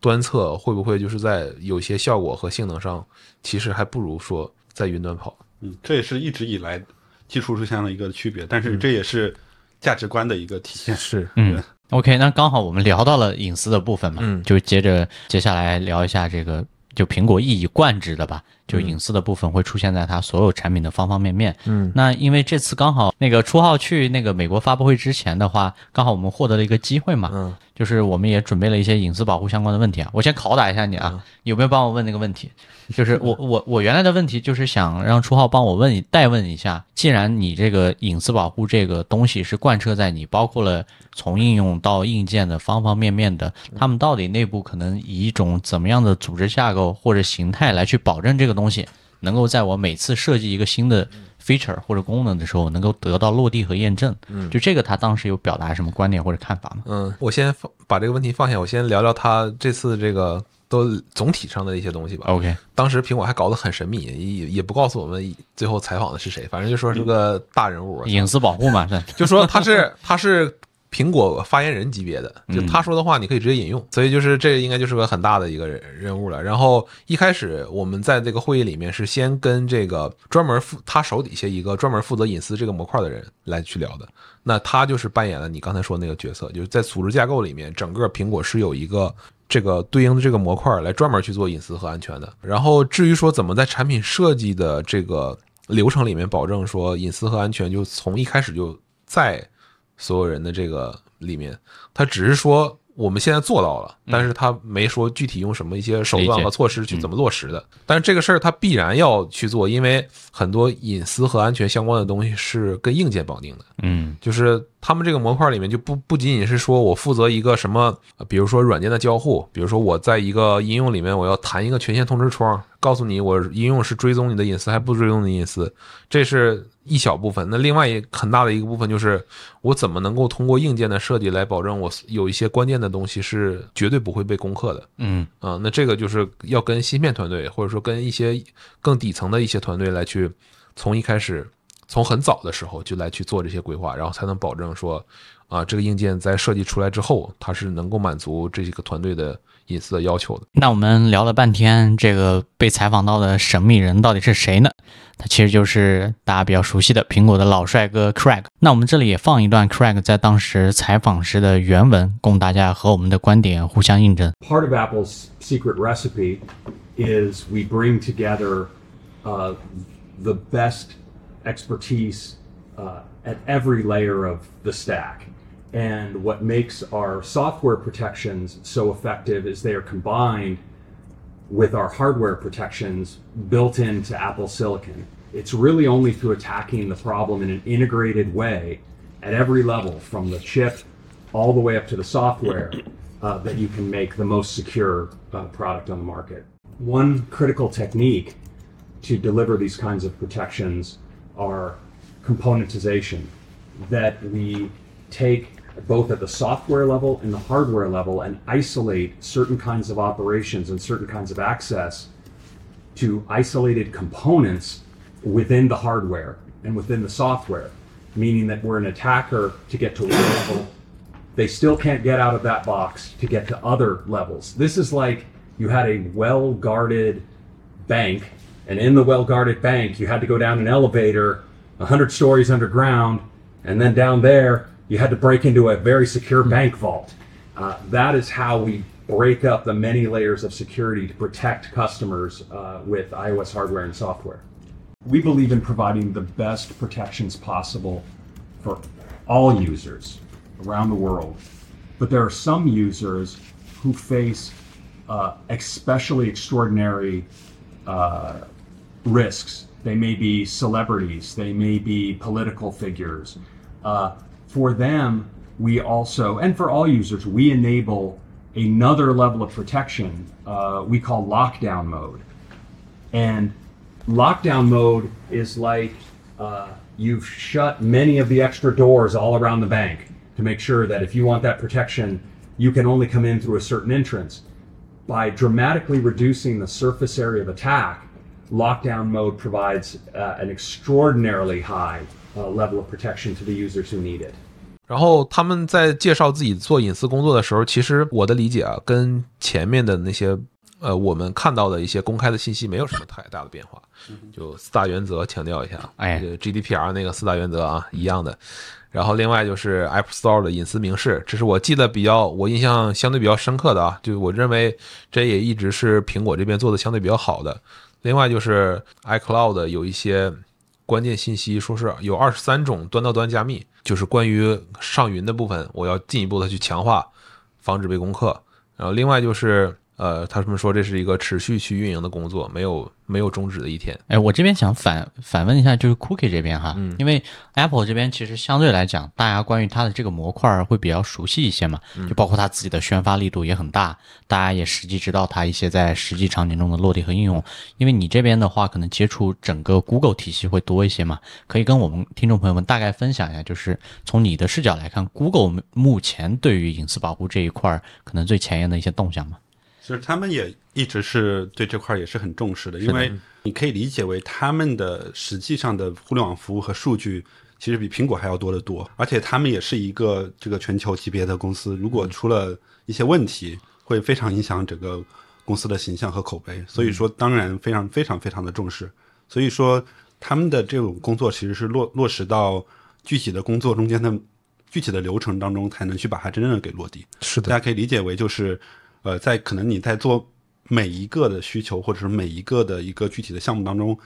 端侧，会不会就是在有些效果和性能上，其实还不如说在云端跑。嗯，这也是一直以来技术出现了一个区别，但是这也是价值观的一个体现。是，嗯。OK，那刚好我们聊到了隐私的部分嘛，嗯就接着接下来聊一下这个，就苹果一以贯之的吧，就隐私的部分会出现在它所有产品的方方面面。嗯，那因为这次刚好那个初号去那个美国发布会之前的话，刚好我们获得了一个机会嘛，嗯，就是我们也准备了一些隐私保护相关的问题啊。我先拷打一下你啊，有没有帮我问那个问题？就是我我我原来的问题就是想让初号帮我问代问一下，既然你这个隐私保护这个东西是贯彻在你包括了从应用到硬件的方方面面的，他们到底内部可能以一种怎么样的组织架构或者形态来去保证这个东西能够在我每次设计一个新的 feature 或者功能的时候能够得到落地和验证？嗯就这个他当时有表达什么观点或者看法吗？嗯，我先放把这个问题放下，我先聊聊他这次这个都总体上的一些东西吧。OK，当时苹果还搞得很神秘，也也不告诉我们最后采访的是谁，反正就说是个大人物，隐私保护嘛，是就说他是他是苹果发言人级别的，就他说的话你可以直接引用，所以就是这应该就是个很大的一个人人物了。然后一开始我们在这个会议里面是先跟这个专门负他手底下一个专门负责隐私这个模块的人来去聊的，那他就是扮演了你刚才说的那个角色，就是在组织架构里面，整个苹果是有一个。这个对应的这个模块来专门去做隐私和安全的。然后至于说怎么在产品设计的这个流程里面保证说隐私和安全，就从一开始就在所有人的这个里面，他只是说我们现在做到了，但是他没说具体用什么一些手段和措施去怎么落实的。但是这个事儿他必然要去做，因为很多隐私和安全相关的东西是跟硬件绑定的。嗯就是他们这个模块里面就不不仅仅是说我负责一个什么，呃比如说软件的交互，比如说我在一个应用里面我要弹一个权限通知窗，告诉你我应用是追踪你的隐私还不追踪你的隐私，这是一小部分。那另外一很大的一个部分就是我怎么能够通过硬件的设计来保证我有一些关键的东西是绝对不会被攻克的。嗯啊，那这个就是要跟芯片团队，或者说跟一些更底层的一些团队来去，从一开始，从很早的时候就来去做这些规划，然后才能保证说，啊，这个硬件在设计出来之后，它是能够满足这几个团队的隐私的要求的。那我们聊了半天，这个被采访到的神秘人到底是谁呢？他其实就是大家比较熟悉的苹果的老帅哥 Craig。那我们这里也放一段 Craig 在当时采访时的原文，供大家和我们的观点互相印证。part of Apple's secret recipe is we bring together uh, the best expertise uh, at every layer of the stack. And what makes our software protections so effective is they are combined with our hardware protections built into Apple Silicon. It's really only through attacking the problem in an integrated way at every level, from the chip all the way up to the software, uh, that you can make the most secure uh, product on the market. One critical technique to deliver these kinds of protections are componentization, that we take both at the software level and the hardware level and isolate certain kinds of operations and certain kinds of access to isolated components within the hardware and within the software, meaning that we're an attacker to get to one level, they still can't get out of that box to get to other levels. This is like you had a well guarded bank, and in the well guarded bank, you had to go down an elevator 100 stories underground, and then down there, you had to break into a very secure bank vault. Uh, that is how we break up the many layers of security to protect customers uh, with iOS hardware and software. We believe in providing the best protections possible for all users around the world. But there are some users who face uh, especially extraordinary uh, risks. They may be celebrities, they may be political figures. Uh, for them, we also, and for all users, we enable another level of protection uh, we call lockdown mode. And lockdown mode is like uh, you've shut many of the extra doors all around the bank to make sure that if you want that protection, you can only come in through a certain entrance. By dramatically reducing the surface area of attack, lockdown mode provides uh, an extraordinarily high uh, level of protection to the users who need it. 然后他们在介绍自己做隐私工作的时候，其实我的理解啊，跟前面的那些呃我们看到的一些公开的信息没有什么太大的变化。就四大原则强调一下，哎这个 GDPR 那个四大原则啊一样的。然后另外就是 App Store 的隐私明示，这是我记得比较我印象相对比较深刻的啊，就我认为这也一直是苹果这边做的相对比较好的。另外就是 iCloud 有一些关键信息，说是有二十三种端到端加密，就是关于上云的部分，我要进一步的去强化，防止被攻克。然后另外就是呃，他们说这是一个持续去运营的工作，没有没有终止的一天。哎，我这边想反反问一下，就是 Cookie 这边哈，因为 Apple 这边其实相对来讲，大家关于它的这个模块会比较熟悉一些嘛，就包括它自己的宣发力度也很大，大家也实际知道它一些在实际场景中的落地和应用。因为你这边的话，可能接触整个 Google 体系会多一些嘛，可以跟我们听众朋友们大概分享一下，就是从你的视角来看，Google 目前对于隐私保护这一块儿可能最前沿的一些动向嘛。其实他们也一直是对这块儿也是很重视的，因为你可以理解为他们的实际上的互联网服务和数据其实比苹果还要多得多，而且他们也是一个这个全球级别的公司，如果出了一些问题，会非常影响整个公司的形象和口碑，所以说当然非常非常非常的重视，所以说他们的这种工作其实是落落实到具体的工作中间的具体的流程当中，才能去把它真正的给落地。是的。大家可以理解为就是，呃，在可能你在做每一个的需求或者是每一个的一个具体的项目当中，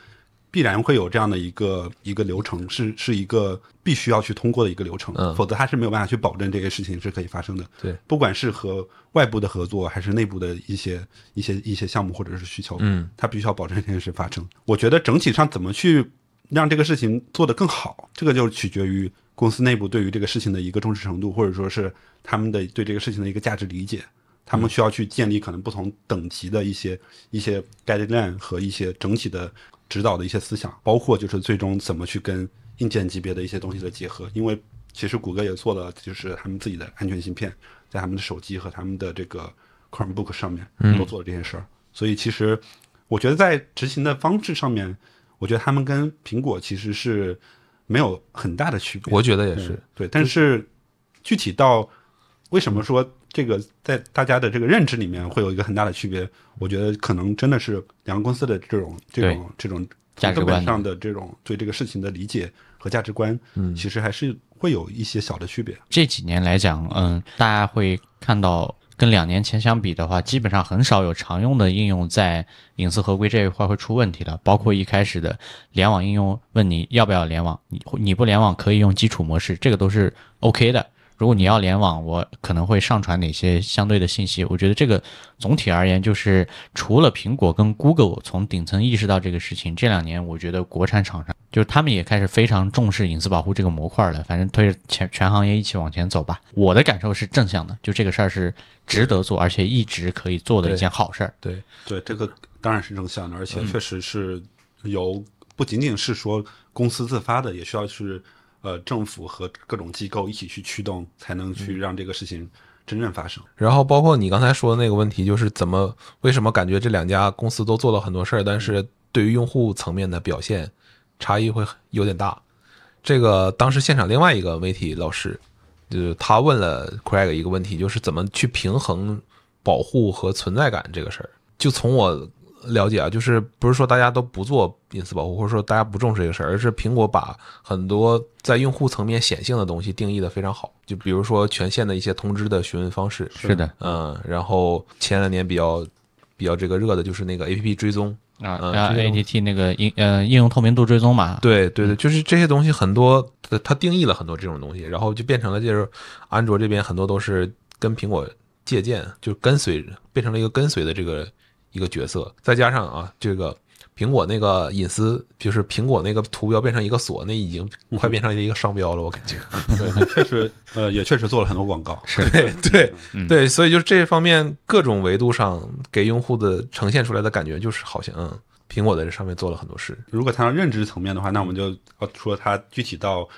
必然会有这样的一个一个流程，是是一个必须要去通过的一个流程，嗯否则它是没有办法去保证这个事情是可以发生的。对，不管是和外部的合作，还是内部的一些一些一些项目或者是需求，嗯，它必须要保证这件事发生。我觉得整体上怎么去让这个事情做得更好，这个就取决于公司内部对于这个事情的一个重视程度，或者说是他们的对这个事情的一个价值理解。他们需要去建立可能不同等级的一些一些 guideline 和一些整体的指导的一些思想，包括就是最终怎么去跟硬件级别的一些东西的结合。因为其实谷歌也做了，就是他们自己的安全芯片，在他们的手机和他们的这个 Chromebook 上面都做了这些事儿。所以其实我觉得在执行的方式上面，我觉得他们跟苹果其实是没有很大的区别。我觉得也是。对，但是具体到为什么说这个在大家的这个认知里面会有一个很大的区别？我觉得可能真的是两个公司的这种这种这种价值观根本上的这种对这个事情的理解和价值观，嗯，其实还是会有一些小的区别。这几年来讲，嗯，大家会看到跟两年前相比的话，基本上很少有常用的应用在隐私合规这一块会出问题了。包括一开始的联网应用，问你要不要联网，你你不联网可以用基础模式，这个都是 OK 的。如果你要联网，我可能会上传哪些相对的信息？我觉得这个总体而言，就是除了苹果跟 Google 从顶层意识到这个事情，这两年我觉得国产厂商就是他们也开始非常重视隐私保护这个模块了。反正推着全全行业一起往前走吧。我的感受是正向的，就这个事儿是值得做，而且一直可以做的一件好事儿。对，对，这个当然是正向的，而且确实是由不仅仅是说公司自发的，也需要是呃政府和各种机构一起去驱动，才能去让这个事情真正发生。然后包括你刚才说的那个问题，就是怎么为什么感觉这两家公司都做了很多事儿，但是对于用户层面的表现差异会有点大。这个当时现场另外一个媒体老师，就是他问了 Craig 一个问题，就是怎么去平衡保护和存在感这个事儿。就从我了解啊，就是不是说大家都不做隐私保护，或者说大家不重视这个事儿，而是苹果把很多在用户层面显性的东西定义的非常好。就比如说权限的一些通知的询问方式，是的。嗯，然后前两年比较比较这个热的就是那个 A P P 追踪，啊，嗯呃这个，ATT 那个应呃应用透明度追踪嘛，对对对，就是这些东西很多，呃它定义了很多这种东西，然后就变成了就是安卓这边很多都是跟苹果借鉴，就跟随，变成了一个跟随的这个一个角色。再加上啊，这个苹果那个隐私，就是苹果那个图标变成一个锁，那已经快变成一个商标了，我感觉。对，确实，呃，也确实做了很多广告。是对对对，所以就是这方面各种维度上给用户的呈现出来的感觉，就是好像嗯，苹果在这上面做了很多事。如果谈到认知层面的话，那我们就要说它具体到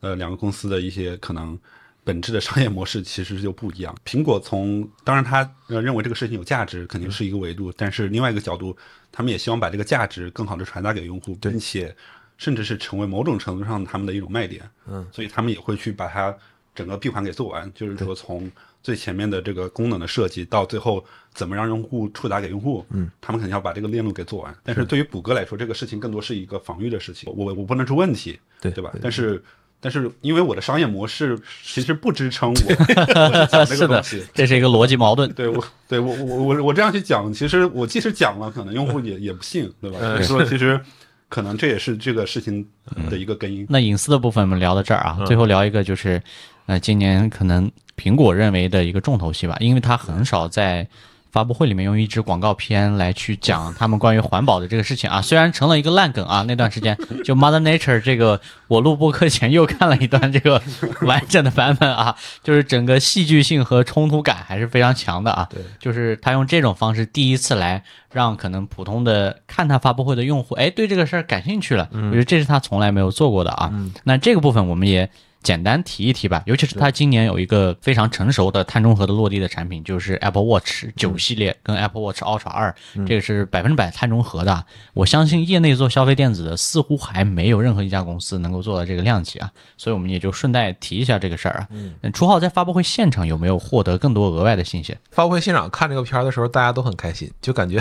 呃两个公司的一些可能本质的商业模式其实就不一样。苹果从当然他呃认为这个事情有价值，肯定是一个维度，但是另外一个角度，他们也希望把这个价值更好的传达给用户，并且甚至是成为某种程度上他们的一种卖点。嗯，所以他们也会去把它整个闭环给做完，就是说从最前面的这个功能的设计到最后怎么让用户触达给用户，嗯，他们肯定要把这个链路给做完。但是对于谷歌来说，这个事情更多是一个防御的事情，我我不能出问题，对对吧？但是但是因为我的商业模式其实不支撑我 <laughs> 我去讲这是的个东西。，这是一个逻辑矛盾。对我，对我，我我我这样去讲，其实我即使讲了，可能用户也也不信，对吧？所以说，其实可能这也是这个事情的一个根因。那隐私的部分我们聊到这儿啊，最后聊一个就是，呃，今年可能苹果认为的一个重头戏吧，因为它很少在发布会里面用一支广告片来去讲他们关于环保的这个事情啊，虽然成了一个烂梗啊，那段时间就 Mother Nature 这个，我录播课前又看了一段这个完整的版本啊，<laughs> 就是整个戏剧性和冲突感还是非常强的啊。对，就是他用这种方式第一次来让可能普通的看他发布会的用户，哎，对这个事儿感兴趣了。我觉得这是他从来没有做过的啊。那这个部分我们也简单提一提吧，尤其是它今年有一个非常成熟的碳中和的落地的产品，就是 Apple Watch 九系列跟 Apple Watch Ultra 二，这个是百分之百碳中和的。我相信业内做消费电子的似乎还没有任何一家公司能够做到这个量级啊，所以我们也就顺带提一下这个事儿啊。嗯，初号在发布会现场有没有获得更多额外的信息？发布会现场看这个片儿的时候，大家都很开心，就感觉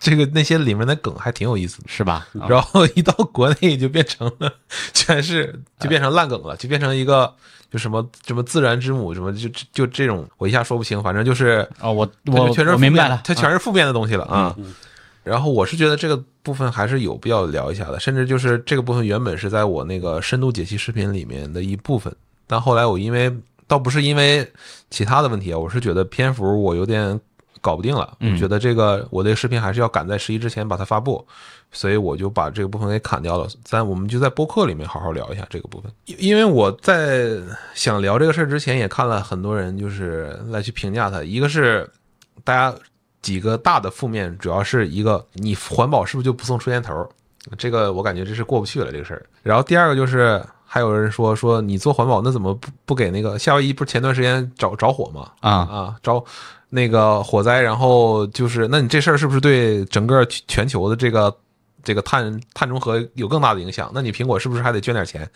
这个那些里面的梗还挺有意思的。是吧？啊然后一到国内就变成了全是 <laughs> 就变成烂梗了，就变成一个就什么什么自然之母什么就就就这种我一下说不清，反正就是哦，我我就全是我明白了，它全是负面的东西了啊。然后我是觉得这个部分还是有必要聊一下的，甚至就是这个部分原本是在我那个深度解析视频里面的一部分，但后来我因为倒不是因为其他的问题啊，我是觉得篇幅我有点搞不定了，我觉得这个我的视频还是要赶在十一之前把它发布，所以我就把这个部分给砍掉了。咱我们就在播客里面好好聊一下这个部分，因因为我在想聊这个事儿之前，也看了很多人就是来去评价它，一个是大家几个大的负面，主要是一个你环保是不是就不送出烟头？这个我感觉这是过不去了这个事儿。然后第二个就是还有人说说你做环保，那怎么不不给那个夏威夷不是前段时间着着火吗？啊啊着那个火灾，然后就是那你这事儿是不是对整个全全球的这个这个碳碳中和有更大的影响？那你苹果是不是还得捐点钱？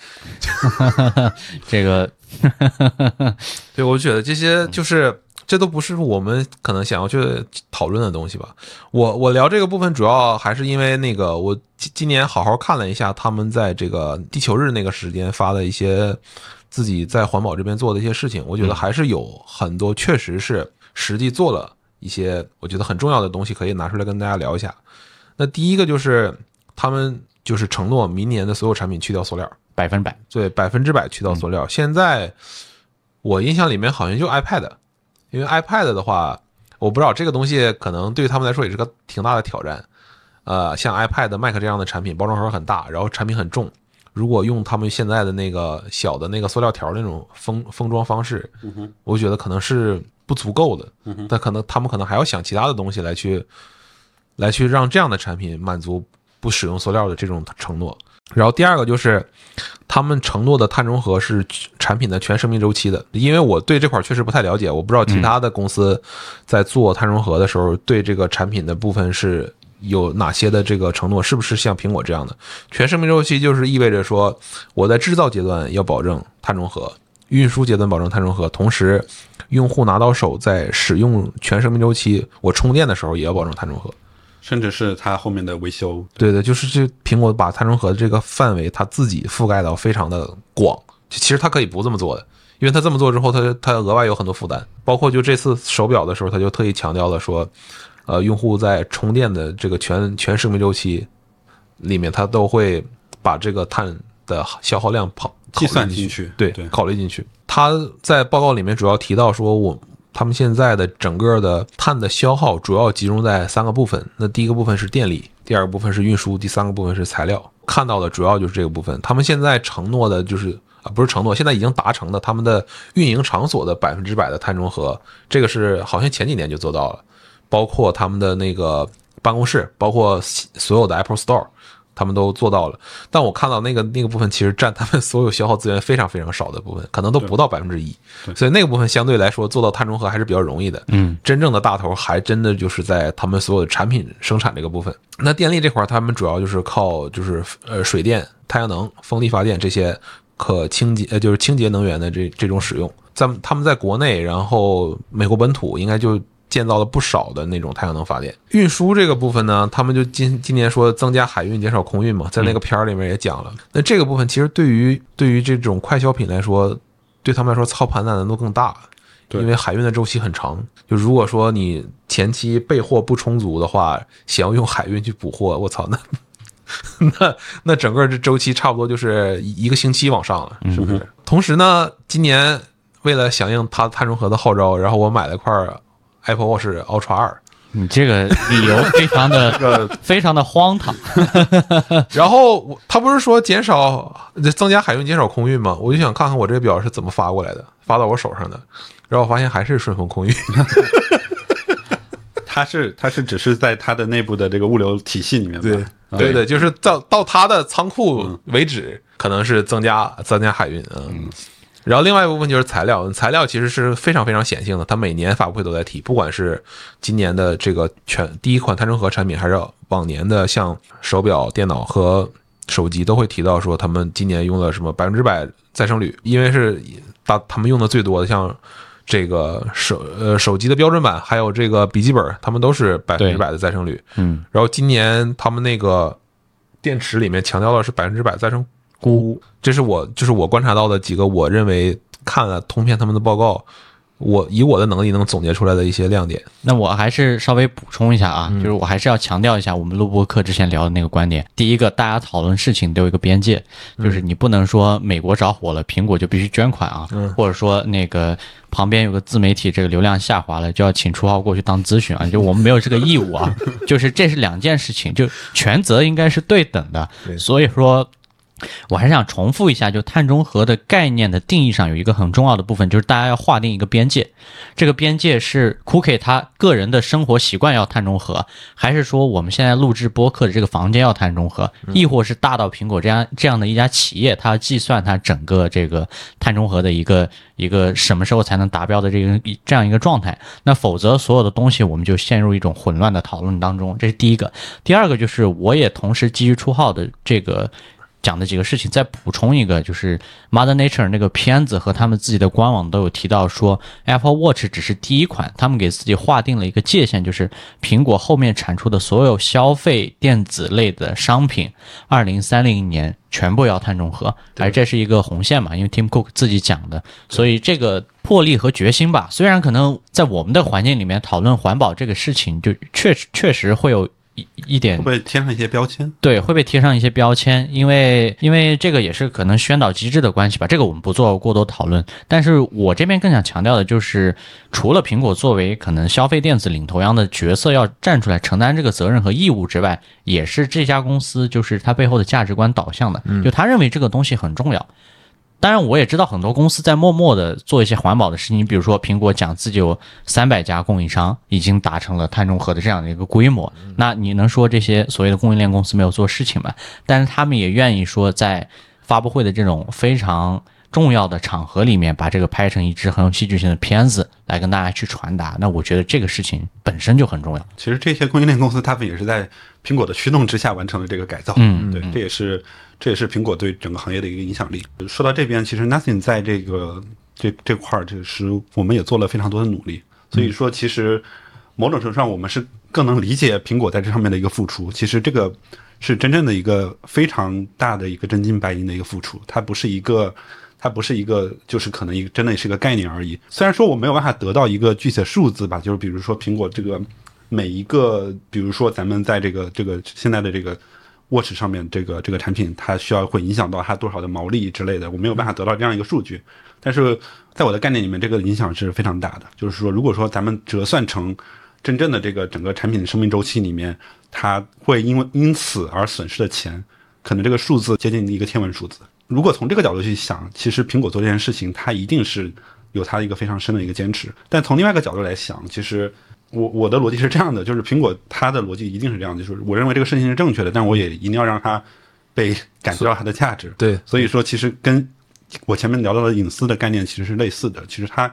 <laughs> 这个对，我觉得这些就是这都不是我们可能想要去讨论的东西吧。我我聊这个部分主要还是因为那个我今今年好好看了一下他们在这个地球日那个时间发的一些自己在环保这边做的一些事情，我觉得还是有很多确实是实际做了一些我觉得很重要的东西可以拿出来跟大家聊一下。那第一个就是他们就是承诺明年的所有产品去掉塑料。百分百对，百分之百去掉塑料。现在我印象里面好像就 iPad，因为 iPad 的话，我不知道这个东西可能对于他们来说也是个挺大的挑战。呃，像 iPad、Mac 这样的产品，包装盒很大，然后产品很重。如果用他们现在的那个小的那个塑料条那种封封装方式，我觉得可能是不足够的。但可能他们可能还要想其他的东西来去来去让这样的产品满足不使用塑料的这种承诺。然后第二个就是，他们承诺的碳中和是产品的全生命周期的，因为我对这块儿确实不太了解，我不知道其他的公司在做碳中和的时候，对这个产品的部分是有哪些的这个承诺，是不是像苹果这样的全生命周期？就是意味着说，我在制造阶段要保证碳中和，运输阶段保证碳中和，同时用户拿到手在使用全生命周期，我充电的时候也要保证碳中和。甚至是它后面的维修。对的，就是这苹果把碳中和的这个范围，它自己覆盖到非常的广。其实它可以不这么做的，因为它这么做之后，它它额外有很多负担。包括就这次手表的时候，它就特意强调了说，呃，用户在充电的这个全全生命周期里面，它都会把这个碳的消耗量跑计算进进去对，对考虑进去。他在报告里面主要提到说，我他们现在的整个的碳的消耗主要集中在三个部分。那第一个部分是电力，第二个部分是运输，第三个部分是材料。看到的主要就是这个部分。他们现在承诺的就是啊，不是承诺，现在已经达成的他们的运营场所的百分之百的碳中和，这个是好像前几年就做到了，包括他们的那个办公室，包括所有的 Apple Store。他们都做到了，但我看到那个那个部分其实占他们所有消耗资源非常非常少的部分，可能都不到百分之一，所以那个部分相对来说做到碳中和还是比较容易的。嗯，真正的大头还真的就是在他们所有的产品生产这个部分。那电力这块儿，他们主要就是靠就是呃水电、太阳能、风力发电这些可清洁呃就是清洁能源的这这种使用，在他们在国内，然后美国本土应该就。建造了不少的那种太阳能发电。运输这个部分呢，他们就今今年说增加海运，减少空运嘛，在那个片儿里面也讲了。那这个部分其实对于对于这种快消品来说，对他们来说操盘的难度更大，因为海运的周期很长。就如果说你前期备货不充足的话，想要用海运去补货，我操，那 <laughs> 那那整个这周期差不多就是一个星期往上了，是不是？同时呢，今年为了响应它碳中和的号召，然后我买了块 Apple Watch Ultra 二，你这个理由非常的 <laughs> 非常的荒唐。<laughs> 然后我他不是说减少增加海运、减少空运吗？我就想看看我这个表是怎么发过来的，发到我手上的，然后我发现还是顺丰空运。<laughs> 它是它是只是在它的内部的这个物流体系里面吧，啊对对，就是到到他的仓库为止，可能是增加增加海运嗯。然后另外一部分就是材料，材料其实是非常非常显性的，它每年发布会都在提，不管是今年的这个全第一款碳中和产品，还是往年的像手表、电脑和手机，都会提到说他们今年用了什么百分之百再生铝，因为是大他们用的最多的，像这个手呃手机的标准版，还有这个笔记本，他们都是百分之百的再生铝。嗯，然后今年他们那个电池里面强调的是百分之百再生钴，这是我就是我观察到的几个我认为看了通篇他们的报告，我以我的能力能总结出来的一些亮点。那我还是稍微补充一下啊，嗯就是我还是要强调一下我们录播课之前聊的那个观点。第一个，大家讨论事情都有一个边界，就是你不能说美国着火了，苹果就必须捐款啊，或者说那个旁边有个自媒体这个流量下滑了，就要请出号过去当咨询啊，<laughs> 就我们没有这个义务啊，就是这是两件事情，就权责应该是对等的。所以说。我还是想重复一下，就碳中和的概念的定义上有一个很重要的部分，就是大家要划定一个边界。这个边界是 Cookie 他个人的生活习惯要碳中和，还是说我们现在录制播客的这个房间要碳中和，亦或是大到苹果这样这样的一家企业，它要计算它整个这个碳中和的一个一个什么时候才能达标的这个这样一个状态？那否则所有的东西我们就陷入一种混乱的讨论当中。这是第一个。第二个就是我也同时基于出号的这个。讲的几个事情，再补充一个，就是 Mother Nature 那个片子和他们自己的官网都有提到说，Apple Watch 只是第一款，他们给自己划定了一个界限，就是苹果后面产出的所有消费电子类的商品，二零三零年全部要碳中和，而这是一个红线嘛，因为 Tim Cook 自己讲的，所以这个魄力和决心吧，虽然可能在我们的环境里面讨论环保这个事情，就确实确实会有一一点会贴上一些标签？对，会被贴上一些标签，因为因为这个也是可能宣导机制的关系吧，这个我们不做过多讨论。但是我这边更想强调的就是，除了苹果作为可能消费电子领头羊的角色要站出来承担这个责任和义务之外，也是这家公司就是它背后的价值观导向的，就他认为这个东西很重要。当然，我也知道很多公司在默默的做一些环保的事情，你比如说苹果讲自己有三百家供应商已经达成了碳中和的这样的一个规模，那你能说这些所谓的供应链公司没有做事情吗？但是他们也愿意说在发布会的这种非常重要的场合里面，把这个拍成一支很有戏剧性的片子来跟大家去传达。那我觉得这个事情本身就很重要。其实这些供应链公司，他们也是在苹果的驱动之下完成了这个改造。嗯对，这也是这也是苹果对整个行业的一个影响力。说到这边，其实 Nothing 在这个这这块儿，就是我们也做了非常多的努力。所以说，其实某种程度上我们是更能理解苹果在这上面的一个付出。其实这个是真正的一个非常大的一个真金白银的一个付出，它不是一个。它不是一个，就是可能一个真的是个概念而已。虽然说我没有办法得到一个具体的数字吧，就是比如说苹果这个每一个，比如说咱们在这个这个现在的这个 Watch 上面这个这个产品，它需要会影响到它多少的毛利之类的，我没有办法得到这样一个数据。但是在我的概念里面，这个影响是非常大的。就是说，如果说咱们折算成真正的这个整个产品的生命周期里面，它会因为因此而损失的钱，可能这个数字接近一个天文数字。如果从这个角度去想，其实苹果做这件事情，它一定是有它一个非常深的一个坚持。但从另外一个角度来想，其实我我的逻辑是这样的，就是苹果它的逻辑一定是这样的，就是我认为这个事情是正确的，但我也一定要让它被感觉到它的价值。对，所以说其实跟我前面聊到的隐私的概念其实是类似的。其实它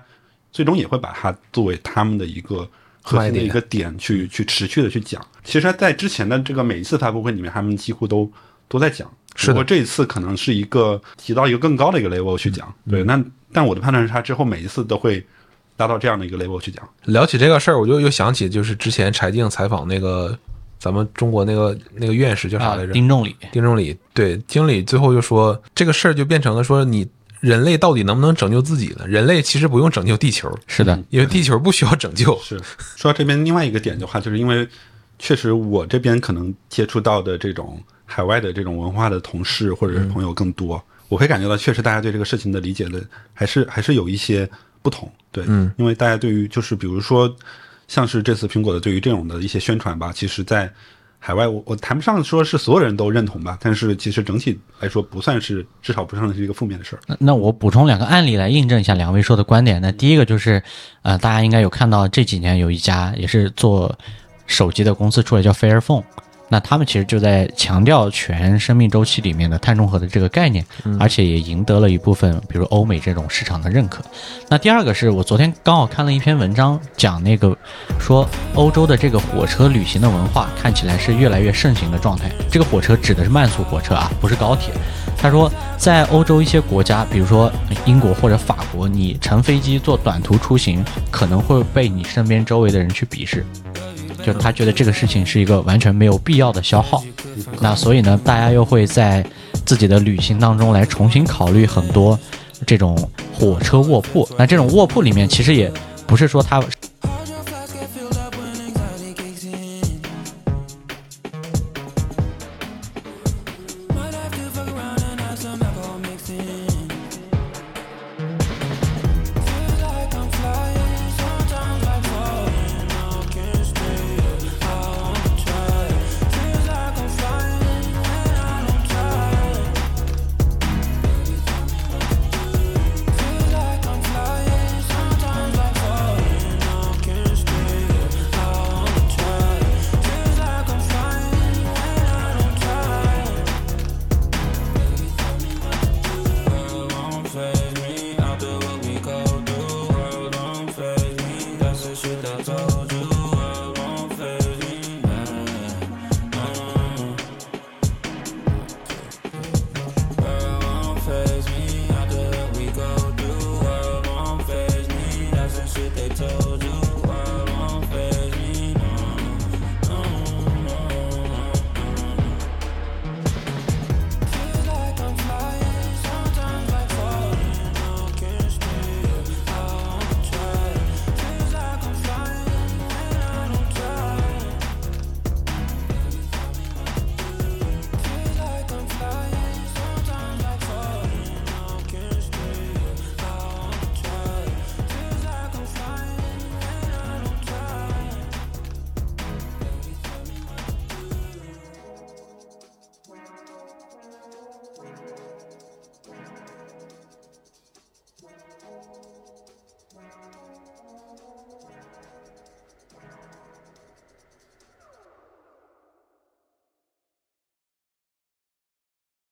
最终也会把它作为他们的一个核心的一个点去去持续的去讲。其实在之前的这个每一次发布会里面，他们几乎都都在讲。是的不过这一次可能是一个提到一个更高的一个 level 去讲，对。那但我的判断是，他之后每一次都会达到这样的一个 level 去讲。聊起这个事儿，我就又想起就是之前柴静采访那个咱们中国那个那个院士叫啥啊来着？，丁仲礼，丁仲礼对经理最后就说这个事儿就变成了说你人类到底能不能拯救自己呢？人类其实不用拯救地球，是的，因为地球不需要拯救。是说到这边另外一个点的话，就是因为确实我这边可能接触到的这种海外的这种文化的同事或者是朋友更多，我会感觉到确实大家对这个事情的理解的还是还是有一些不同。对，嗯，因为大家对于就是比如说像是这次苹果的对于这种的一些宣传吧，其实在海外我我谈不上说是所有人都认同吧，但是其实整体来说不算是至少不算是一个负面的事儿。那那我补充两个案例来印证一下两位说的观点。那第一个就是，呃，大家应该有看到这几年有一家也是做手机的公司出来叫 Fairphone，那他们其实就在强调全生命周期里面的碳中和的这个概念，而且也赢得了一部分比如欧美这种市场的认可。那第二个是我昨天刚好看了一篇文章，讲那个说欧洲的这个火车旅行的文化看起来是越来越盛行的状态。这个火车指的是慢速火车啊，不是高铁。他说，在欧洲一些国家，比如说英国或者法国，你乘飞机做短途出行，可能会被你身边周围的人去鄙视。就他觉得这个事情是一个完全没有必要的消耗，那所以呢，大家又会在自己的旅行当中来重新考虑很多这种火车卧铺。那这种卧铺里面其实也不是说它